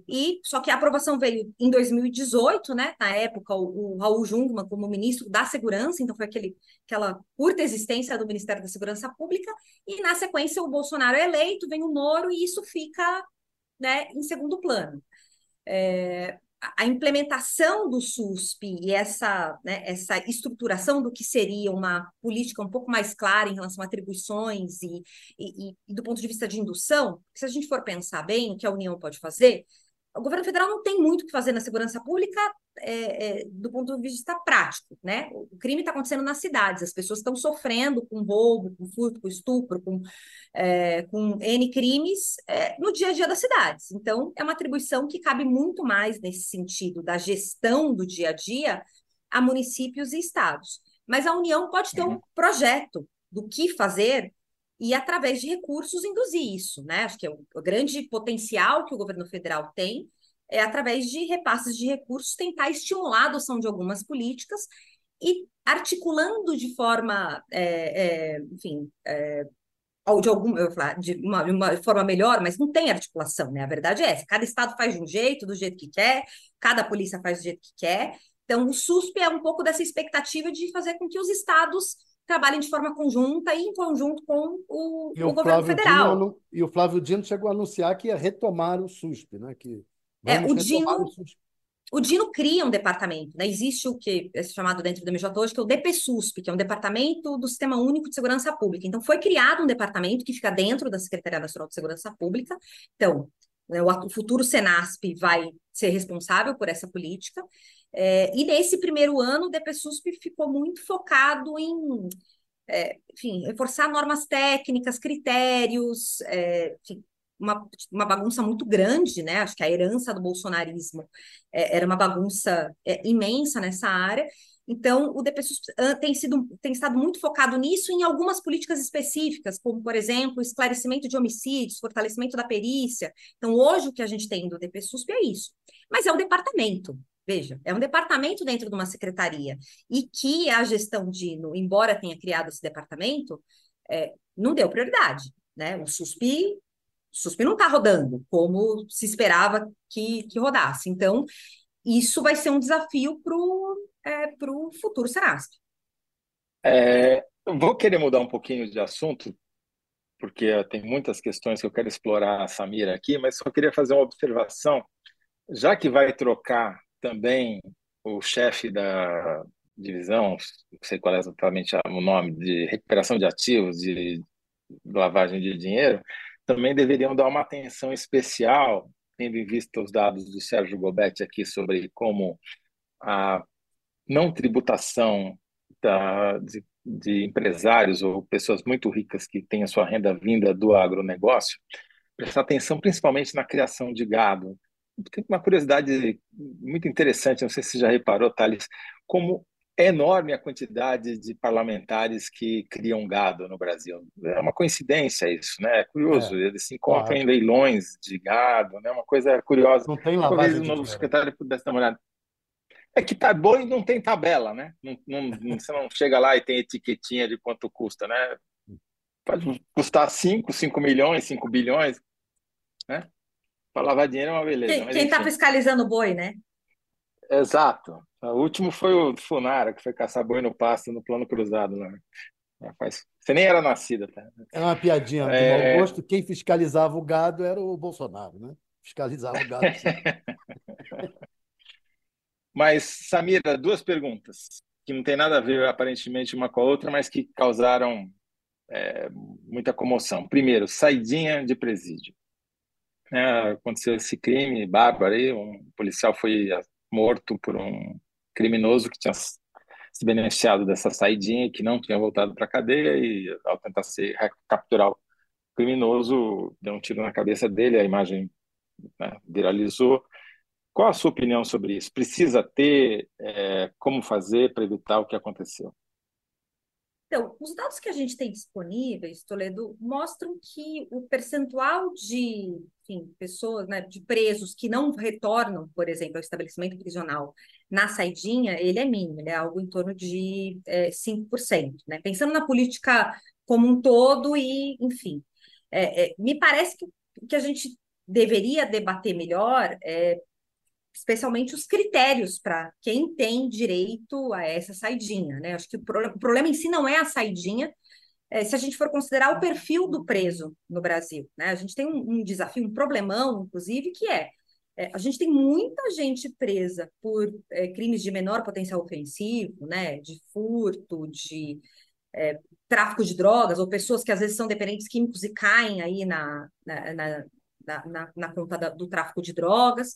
e só que a aprovação veio em 2018, né, na época o, o Raul Jungmann como ministro da Segurança, então foi aquele, aquela curta existência do Ministério da Segurança Pública, e na sequência o Bolsonaro é eleito, vem o Moro, e isso fica né, em segundo plano. É, a implementação do SUSP e essa, né, essa estruturação do que seria uma política um pouco mais clara em relação a atribuições e, e, e do ponto de vista de indução, se a gente for pensar bem o que a União pode fazer, o governo federal não tem muito o que fazer na segurança pública é, é, do ponto de vista prático, né? O crime está acontecendo nas cidades, as pessoas estão sofrendo com roubo, com furto, com estupro, com, é, com N crimes é, no dia a dia das cidades. Então, é uma atribuição que cabe muito mais nesse sentido da gestão do dia a dia a municípios e estados. Mas a União pode ter um uhum. projeto do que fazer e, através de recursos, induzir isso. Né? Acho que é o, o grande potencial que o governo federal tem é, através de repasses de recursos, tentar estimular a adoção de algumas políticas e articulando de forma, é, é, enfim, é, de alguma, eu falar, de uma, uma, forma melhor, mas não tem articulação, né? A verdade é essa. Cada estado faz de um jeito, do jeito que quer, cada polícia faz do jeito que quer. Então, o SUSP é um pouco dessa expectativa de fazer com que os estados trabalhem de forma conjunta e em conjunto com o, o o governo Flávio federal. Dino, e o Flávio Dino chegou a anunciar que ia retomar o SUSP, né? Que É, o Dino- o. O Dino cria um departamento, né? Existe o que é chamado dentro do MJ hoje, que é o DPSUSP, que é um departamento do Sistema Único de Segurança Pública. Então, foi criado um departamento que fica dentro da Secretaria Nacional de Segurança Pública. Então, né, o, futuro Senasp vai ser responsável por essa política. É, e nesse primeiro ano, o DPSUSP ficou muito focado em, é, enfim, reforçar normas técnicas, critérios, é, enfim, uma, uma bagunça muito grande, né? Acho que a herança do bolsonarismo é, era uma bagunça é, imensa nessa área. Então, o DPSUS ah, tem sido tem estado muito focado nisso em algumas políticas específicas, como, por exemplo, esclarecimento de homicídios, fortalecimento da perícia. Então, hoje o que a gente tem do DPSUSP é isso. Mas é um departamento, veja, é um departamento dentro de uma secretaria. E que a gestão Dino, embora tenha criado esse departamento, é, não deu prioridade. Né? O SUSP o SUSP não está rodando como se esperava que, que rodasse. Então, isso vai ser um desafio para o é, pro futuro Serasp. É, vou querer mudar um pouquinho de assunto, porque tem muitas questões que eu quero explorar Samira aqui, mas só queria fazer uma observação. Já que vai trocar também o chefe da divisão, não sei qual é exatamente o nome, de recuperação de ativos, de lavagem de dinheiro, também deveriam dar uma atenção especial, tendo em vista os dados do Sérgio Gobetti aqui sobre como a não tributação da, de, de empresários ou pessoas muito ricas que têm a sua renda vinda do agronegócio, prestar atenção principalmente na criação de gado. Tem uma curiosidade muito interessante, não sei se você já reparou, Thales, como é enorme a quantidade de parlamentares que criam gado no Brasil. É uma coincidência isso, né? É curioso, É, eles se encontram claro. em leilões de gado, né? Uma coisa curiosa. Não tem Talvez lavagem o de novo secretário pudesse dar uma olhada. É que tá bom e não tem tabela, né? Não, não, não- você não chega lá e tem etiquetinha de quanto custa, né? Pode custar 5, 5 milhões, 5 bilhões, né? Para lavar dinheiro é uma beleza. Quem está fiscalizando o boi, né? Exato. O último foi o Funara, que foi caçar boi no pasto no plano cruzado. Né? Rapaz, você nem era nascida, tá? É uma piadinha de É. mau gosto. Quem fiscalizava o gado era o Bolsonaro, né? Fiscalizava o gado. Mas, Samira, duas perguntas que não tem nada a ver aparentemente uma com a outra, mas que causaram é, muita comoção. Primeiro, saidinha de presídio. É, aconteceu esse crime bárbaro aí, um policial foi morto por um criminoso que tinha se beneficiado dessa saidinha que não tinha voltado para a cadeia e ao tentar se capturar o criminoso, deu um tiro na cabeça dele, a imagem né, viralizou. Qual a sua opinião sobre isso? Precisa ter é, como fazer para evitar o que aconteceu? Então, os dados que a gente tem disponíveis, Toledo, mostram que o percentual de enfim, pessoas, né, de presos que não retornam, por exemplo, ao estabelecimento prisional na saidinha, ele é mínimo, ele é algo em torno de é, 5%. Né? Pensando na política como um todo e, enfim, é, é, me parece que que a gente deveria debater melhor é especialmente os critérios para quem tem direito a essa saidinha, né? Acho que o, pro, o problema em si não é a saidinha, é, se a gente for considerar o perfil do preso no Brasil, né? A gente tem um, um desafio, um problemão, inclusive, que é, é, a gente tem muita gente presa por é, crimes de menor potencial ofensivo, né? De furto, de é, tráfico de drogas, ou pessoas que às vezes são dependentes químicos e caem aí na, na, na, na, na conta da, do tráfico de drogas.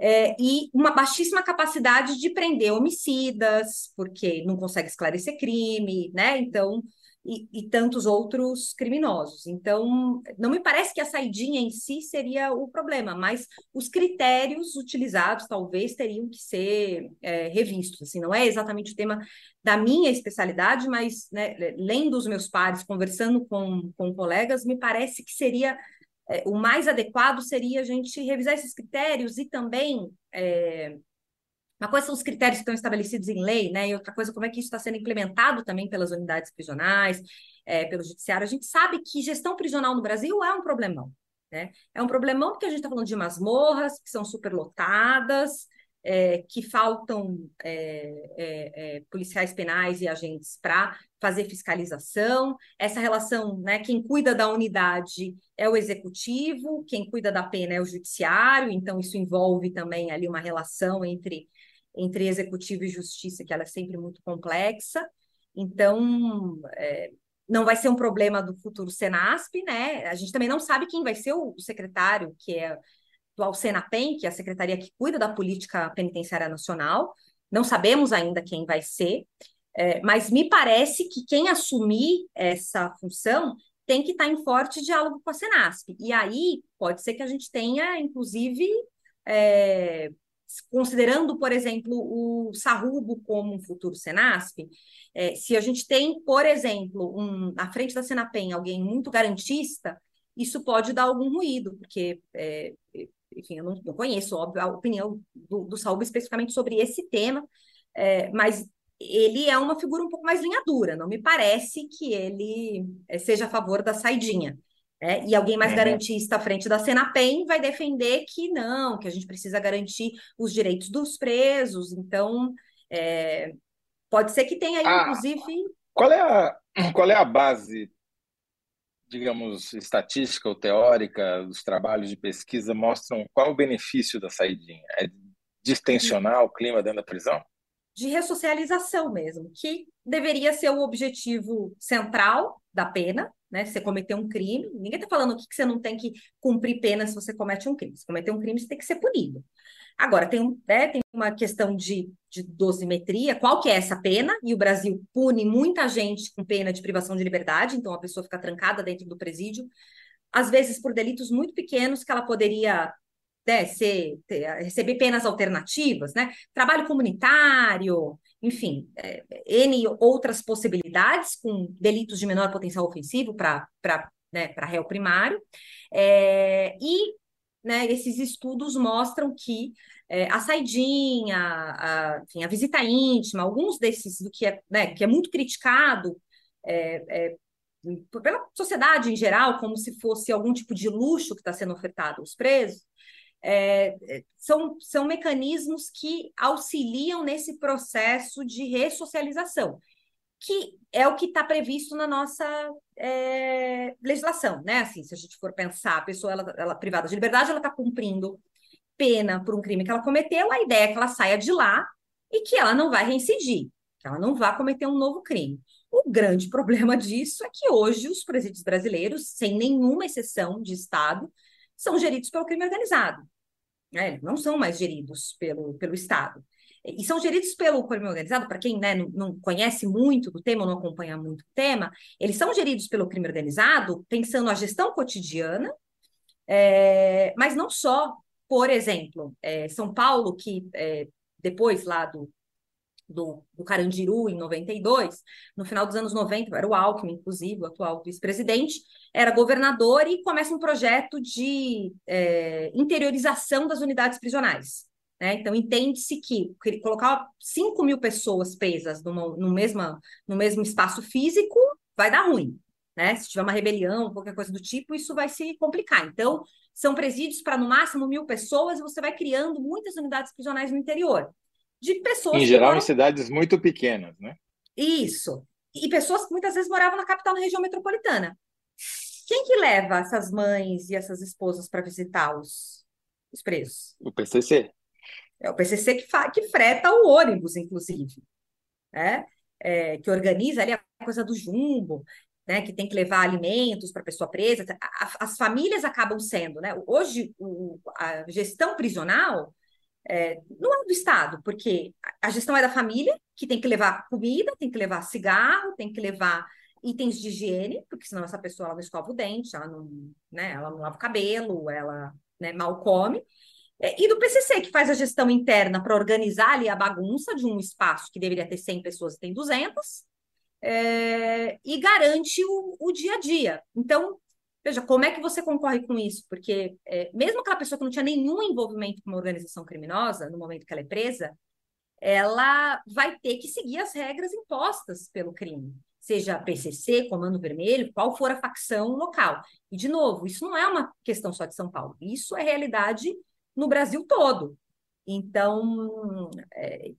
É, e uma baixíssima capacidade de prender homicidas, porque não consegue esclarecer crime, né? Então, e, e, tantos outros criminosos. Então, não me parece que a saidinha em si seria o problema, mas os critérios utilizados talvez teriam que ser é, revistos. Assim, não é exatamente o tema da minha especialidade, mas né, lendo os meus pares, conversando com, com colegas, me parece que seria é, o mais adequado seria a gente revisar esses critérios e também é, uma coisa são os critérios que estão estabelecidos em lei, né? E outra coisa, como é que isso está sendo implementado também pelas unidades prisionais, é, pelo judiciário. A gente sabe que gestão prisional no Brasil é um problemão, né? É um problemão porque a gente está falando de masmorras que são superlotadas, é, que faltam é, é, é policiais penais e agentes para fazer fiscalização. Essa relação, né, quem cuida da unidade é o executivo, quem cuida da pena é o judiciário, então isso envolve também ali uma relação entre, entre executivo e justiça, que ela é sempre muito complexa. Então, é, não vai ser um problema do futuro Senasp, né? A gente também não sabe quem vai ser o secretário, que é atual Senapen, que é a secretaria que cuida da política penitenciária nacional. Não sabemos ainda quem vai ser, é, mas me parece que quem assumir essa função tem que estar em forte diálogo com a Senasp. E aí pode ser que a gente tenha, inclusive, é, considerando, por exemplo, o Sarrubo como um futuro Senasp, é, se a gente tem, por exemplo, um, à frente da Senapen alguém muito garantista, isso pode dar algum ruído, porque é, enfim, eu não, não conheço, óbvio, a opinião do, do Saúl especificamente sobre esse tema, é, mas ele é uma figura um pouco mais linha dura, não me parece que ele é, seja a favor da saidinha. É, e alguém mais uhum. garantista à frente da Senapen vai defender que não, que a gente precisa garantir os direitos dos presos. Então, é, pode ser que tenha aí, ah, inclusive. Qual é, a, qual é a base digamos, estatística ou teórica dos trabalhos de pesquisa mostram qual o benefício da saidinha? É distensionar o clima dentro da prisão? De ressocialização mesmo, que deveria ser o objetivo central da pena, né? Você cometeu um crime, ninguém está falando que você não tem que cumprir pena se você comete um crime. Se cometer um crime, você tem que ser punido. Agora, tem, né, tem uma questão de, de dosimetria, qual que é essa pena? E o Brasil pune muita gente com pena de privação de liberdade, então a pessoa fica trancada dentro do presídio, às vezes por delitos muito pequenos que ela poderia né, ser, ter, receber penas alternativas, né? Trabalho comunitário, enfim, é, N outras possibilidades com delitos de menor potencial ofensivo para né, réu primário. É, e né, esses estudos mostram que é, a saidinha, a, enfim, a visita íntima, alguns desses do que é, né, que é muito criticado é, é, pela sociedade em geral, como se fosse algum tipo de luxo que está sendo ofertado aos presos, é, é, são, são mecanismos que auxiliam nesse processo de ressocialização que é o que está previsto na nossa é, legislação, né? Assim, se a gente for pensar, a pessoa ela, ela privada de liberdade, ela está cumprindo pena por um crime que ela cometeu, a ideia é que ela saia de lá e que ela não vai reincidir, que ela não vá cometer um novo crime. O grande problema disso é que hoje os presídios brasileiros, sem nenhuma exceção de Estado, são geridos pelo crime organizado. Né? Não são mais geridos pelo, pelo Estado e são geridos pelo crime organizado, para quem né, não, não, conhece muito do tema, não acompanha muito o tema, eles são geridos pelo crime organizado, pensando a gestão cotidiana, é, mas não só. Por exemplo, é, São Paulo, que é, depois lá do, do, do, Carandiru, em 92, no final dos anos 90, era o Alckmin, inclusive, o atual vice-presidente, era governador e começa um projeto de é, interiorização das unidades prisionais. Né? Então, entende-se que colocar 5 mil pessoas presas numa, no, mesma, no mesmo espaço físico vai dar ruim. Né? Se tiver uma rebelião, qualquer coisa do tipo, isso vai se complicar. Então, são presídios para no máximo mil pessoas e você vai criando muitas unidades prisionais no interior. De pessoas. Em geral, moram... em cidades muito pequenas, né? Isso. E pessoas que muitas vezes moravam na capital, na região metropolitana. Quem que leva essas mães e essas esposas para visitar os, os presos? O PCC. É o PCC que, que freta o ônibus, inclusive, né? É, que organiza ali a coisa do jumbo, né? que tem que levar alimentos para a pessoa presa. as famílias acabam sendo, né? Hoje, o, a gestão prisional é, não é do Estado, porque a gestão é da família, que tem que levar comida, tem que levar cigarro, tem que levar itens de higiene, porque senão essa pessoa ela não escova o dente, ela não, né, ela não lava o cabelo, ela né, mal come. É, e do PCC, que faz a gestão interna para organizar ali a bagunça de um espaço que deveria ter 100 pessoas e tem 200, é, e garante o, o, dia a dia. Então, veja, como é que você concorre com isso? Porque é, mesmo aquela pessoa que não tinha nenhum envolvimento com uma organização criminosa, no momento que ela é presa, ela vai ter que seguir as regras impostas pelo crime, seja PCC, Comando Vermelho, qual for a facção local. E, de novo, isso não é uma questão só de São Paulo, isso é realidade no Brasil todo. Então, é,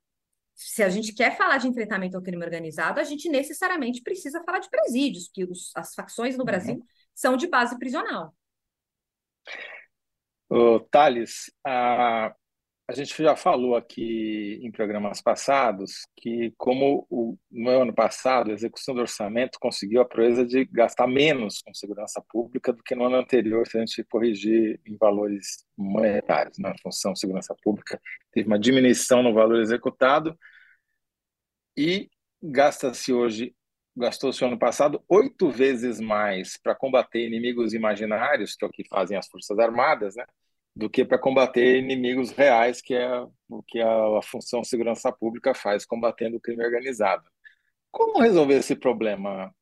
se a gente quer falar de enfrentamento ao crime organizado, a gente necessariamente precisa falar de presídios, porque os, as facções no Brasil uhum. São de base prisional. Ô, Thales, a, a gente já falou aqui em programas passados que, como o, no ano passado a execução do orçamento conseguiu a proeza de gastar menos com segurança pública do que no ano anterior, se a gente corrigir em valores monetários, na função segurança pública, teve uma diminuição no valor executado e gasta-se hoje, gastou-se ano passado oito vezes mais para combater inimigos imaginários, que é o que fazem as Forças Armadas, né? do que para combater inimigos reais, que é o que a, a função segurança pública faz, combatendo o crime organizado. Como resolver esse problema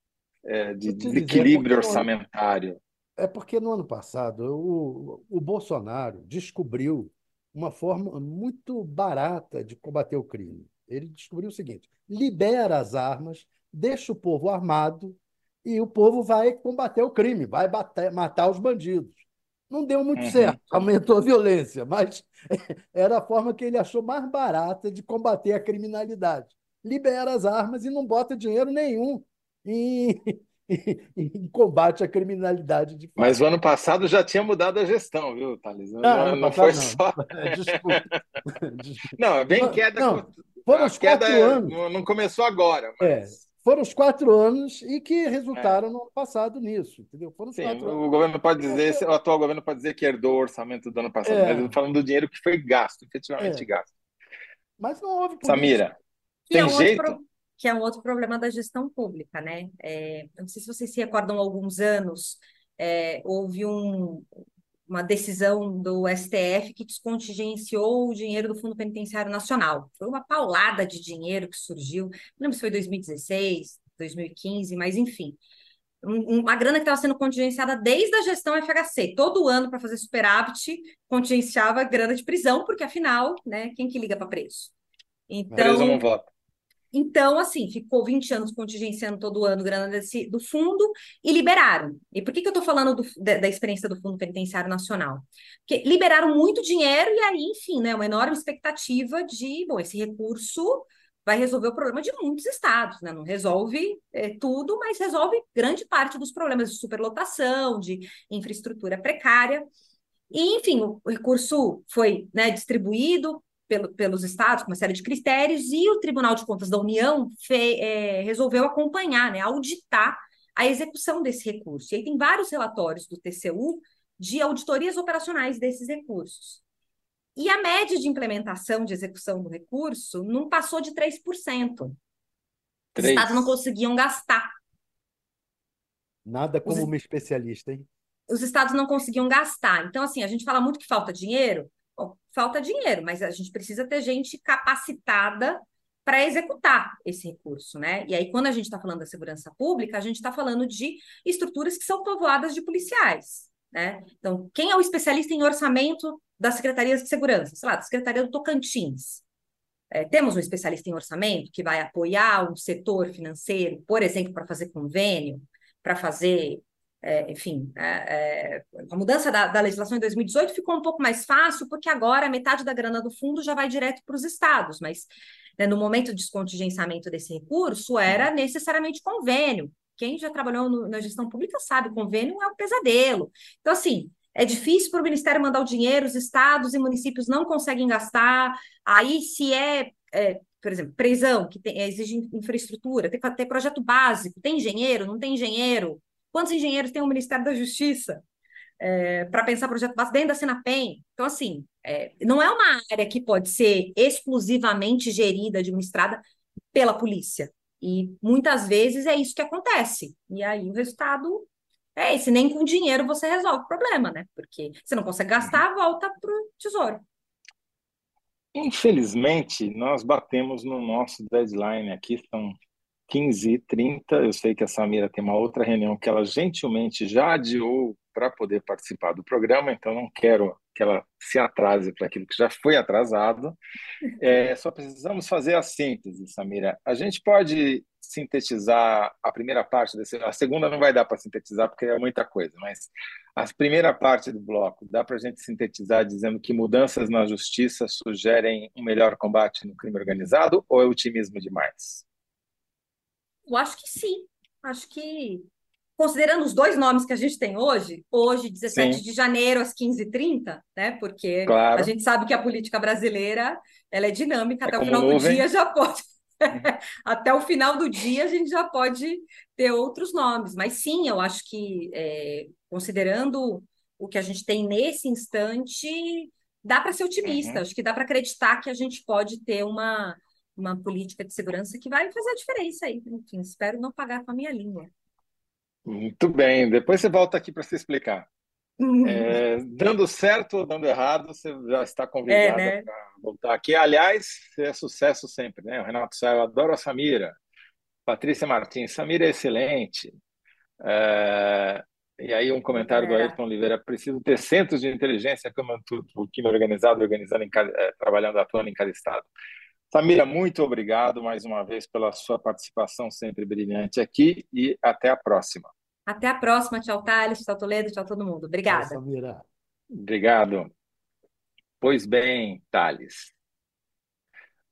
é, de desequilíbrio orçamentário? É porque no ano passado o, o Bolsonaro descobriu uma forma muito barata de combater o crime. Ele descobriu o seguinte: libera as armas, deixa o povo armado e o povo vai combater o crime, vai bater, matar os bandidos. Não deu muito uhum. certo, aumentou a violência, mas era a forma que ele achou mais barata de combater a criminalidade. Libera as armas e não bota dinheiro nenhum em, em combate à criminalidade. De mas o ano passado já tinha mudado a gestão, viu, Thales? Não, não, não foi não. só. Desculpa. Não, é bem queda. Não, foram os quatro anos. Não começou agora, é. mas. É foram os quatro anos e que resultaram é. no ano passado nisso, entendeu? Foram Sim, quatro o anos. governo pode dizer, o atual governo pode dizer que herdou o orçamento do ano passado, é. mas eu falando do dinheiro que foi gasto, efetivamente é. gasto. Mas não houve Samira, tem é um jeito? Pro... Que é um outro problema da gestão pública, né? É, não sei se vocês se recordam, há alguns anos é, houve um, uma decisão do STF que descontingenciou o dinheiro do Fundo Penitenciário Nacional. Foi uma paulada de dinheiro que surgiu, não lembro se foi 2016, 2015, mas enfim. Uma grana que estava sendo contingenciada desde a gestão FHC. Todo ano, para fazer superávit, contingenciava grana de prisão, porque afinal, né, quem que liga para preso? Então, preso não vota. Então, assim, ficou 20 anos contingenciando todo ano grana desse, do fundo e liberaram. E por que, que eu estou falando do, da, da, experiência do Fundo Penitenciário Nacional? Porque liberaram muito dinheiro e aí, enfim, né, uma enorme expectativa de, bom, esse recurso vai resolver o problema de muitos estados, né? Não resolve é, tudo, mas resolve grande parte dos problemas de superlotação, de infraestrutura precária. E, enfim, o recurso foi né, distribuído, pelo, pelos estados, com uma série de critérios, e o Tribunal de Contas da União fe, é, resolveu acompanhar, né, auditar a execução desse recurso. E aí tem vários relatórios do TCU de auditorias operacionais desses recursos. E a média de implementação de execução do recurso não passou de 3%. 3. Os estados não conseguiam gastar. Nada como Os... uma especialista, hein? Os estados não conseguiam gastar. Então, assim, a gente fala muito que falta dinheiro, Bom, falta dinheiro, mas a gente precisa ter gente capacitada para executar esse recurso, né? E aí, quando a gente está falando da segurança pública, a gente está falando de estruturas que são povoadas de policiais, né? Então, quem é o especialista em orçamento das secretarias de segurança? Sei lá, da Secretaria do Tocantins. É, temos um especialista em orçamento que vai apoiar um setor financeiro, por exemplo, para fazer convênio, para fazer é, enfim, é, é, a mudança da, da, legislação em 2018 ficou um pouco mais fácil, porque agora metade da grana do fundo já vai direto para os estados, mas né, no momento de descontingenciamento desse recurso era necessariamente convênio. Quem já trabalhou no, na gestão pública sabe, convênio é um pesadelo. Então, assim, é difícil para o Ministério mandar o dinheiro, os estados e municípios não conseguem gastar. Aí, se é, é por exemplo, prisão, que tem, exige infraestrutura, tem que ter projeto básico, tem engenheiro, não tem engenheiro, Quantos engenheiros tem o Ministério da Justiça é, para pensar projeto básico dentro da Senapen? Então, assim, é, não é uma área que pode ser exclusivamente gerida, administrada pela polícia. E muitas vezes é isso que acontece. E aí o resultado é esse. Nem com dinheiro você resolve o problema, né? Porque você não consegue gastar, volta para o tesouro. Infelizmente, nós batemos no nosso deadline aqui, são 15h30. Eu sei que a Samira tem uma outra reunião que ela gentilmente já adiou para poder participar do programa, então não quero que ela se atrase para aquilo que já foi atrasado. É, só precisamos fazer a síntese, Samira. A gente pode sintetizar a primeira parte desse. A segunda não vai dar para sintetizar, porque é muita coisa, mas a primeira parte do bloco dá para a gente sintetizar dizendo que mudanças na justiça sugerem um melhor combate no crime organizado ou é otimismo demais? Eu acho que sim. Acho que, considerando os dois nomes que a gente tem hoje, hoje, 17 sim. de janeiro, às 15h30, né? Porque claro. a gente sabe que a política brasileira ela é dinâmica, é até o final nuvem. do dia já pode. até o final do dia a gente já pode ter outros nomes. Mas sim, eu acho que, é, considerando o que a gente tem nesse instante, dá para ser otimista. Uhum. Acho que dá para acreditar que a gente pode ter uma, uma política de segurança que vai fazer a diferença aí. Enfim, espero não pagar com a minha língua. Muito bem. Depois você volta aqui para se explicar. É, dando certo ou dando errado, você já está convidada é, né? para voltar aqui. Aliás, é sucesso sempre, né? O Renato eu adoro a Samira. Patrícia Martins, Samira é excelente. É, e aí um comentário do é. Ayrton Oliveira, preciso ter centros de inteligência como o time organizado, organizando, em, é, trabalhando, atuando em cada estado. Samira, muito obrigado mais uma vez pela sua participação sempre brilhante aqui e até a próxima. Até a próxima. Tchau, Thales. Tchau, Toledo. Tchau, todo mundo. Obrigada. Tchau, Obrigado. Pois bem, Thales.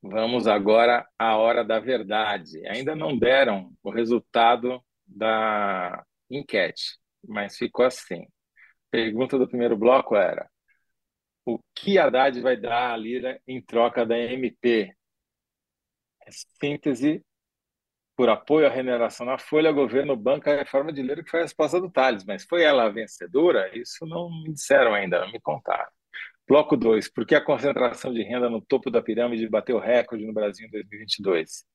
Vamos agora à hora da verdade. Ainda não deram o resultado da enquete, mas ficou assim. Pergunta do primeiro bloco era: o que a Haddad vai dar à Lira em troca da MP? Síntese por apoio à remuneração na Folha, governo banca reforma de Lira, que foi a resposta do Tales, mas foi ela a vencedora? Isso não me disseram ainda, não me contaram. Bloco 2. Por que a concentração de renda no topo da pirâmide bateu recorde no Brasil em 2022?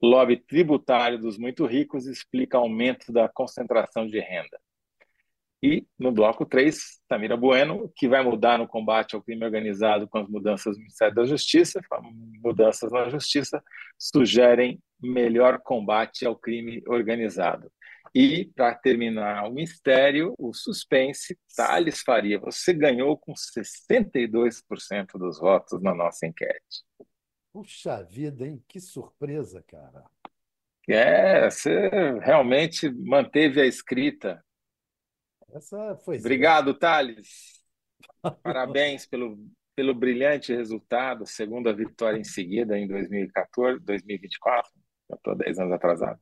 Lobby tributário dos muito ricos explica aumento da concentração de renda. E no bloco 3, Samira Bueno, que vai mudar no combate ao crime organizado com as mudanças no Ministério da Justiça. Mudanças na Justiça sugerem melhor combate ao crime organizado. E, para terminar o mistério, o suspense, Thales Faria, você ganhou com 62% dos votos na nossa enquete. Puxa vida, hein? Que surpresa, cara. É, você realmente manteve a escrita essa foi. Obrigado, Thales. Parabéns pelo, pelo brilhante resultado, segunda vitória em seguida em 2014, 2024. Já estou 10 anos atrasado.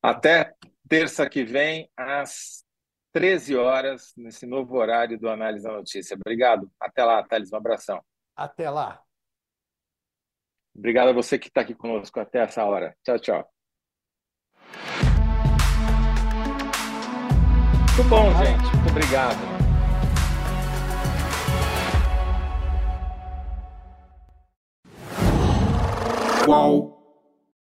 Até terça que vem, às 13 horas, nesse novo horário do Análise da Notícia. Obrigado. Até lá, Thales. Um abração. Até lá. Obrigado a você que está aqui conosco até essa hora. Tchau, tchau. Muito bom, gente. Muito obrigado. Qual?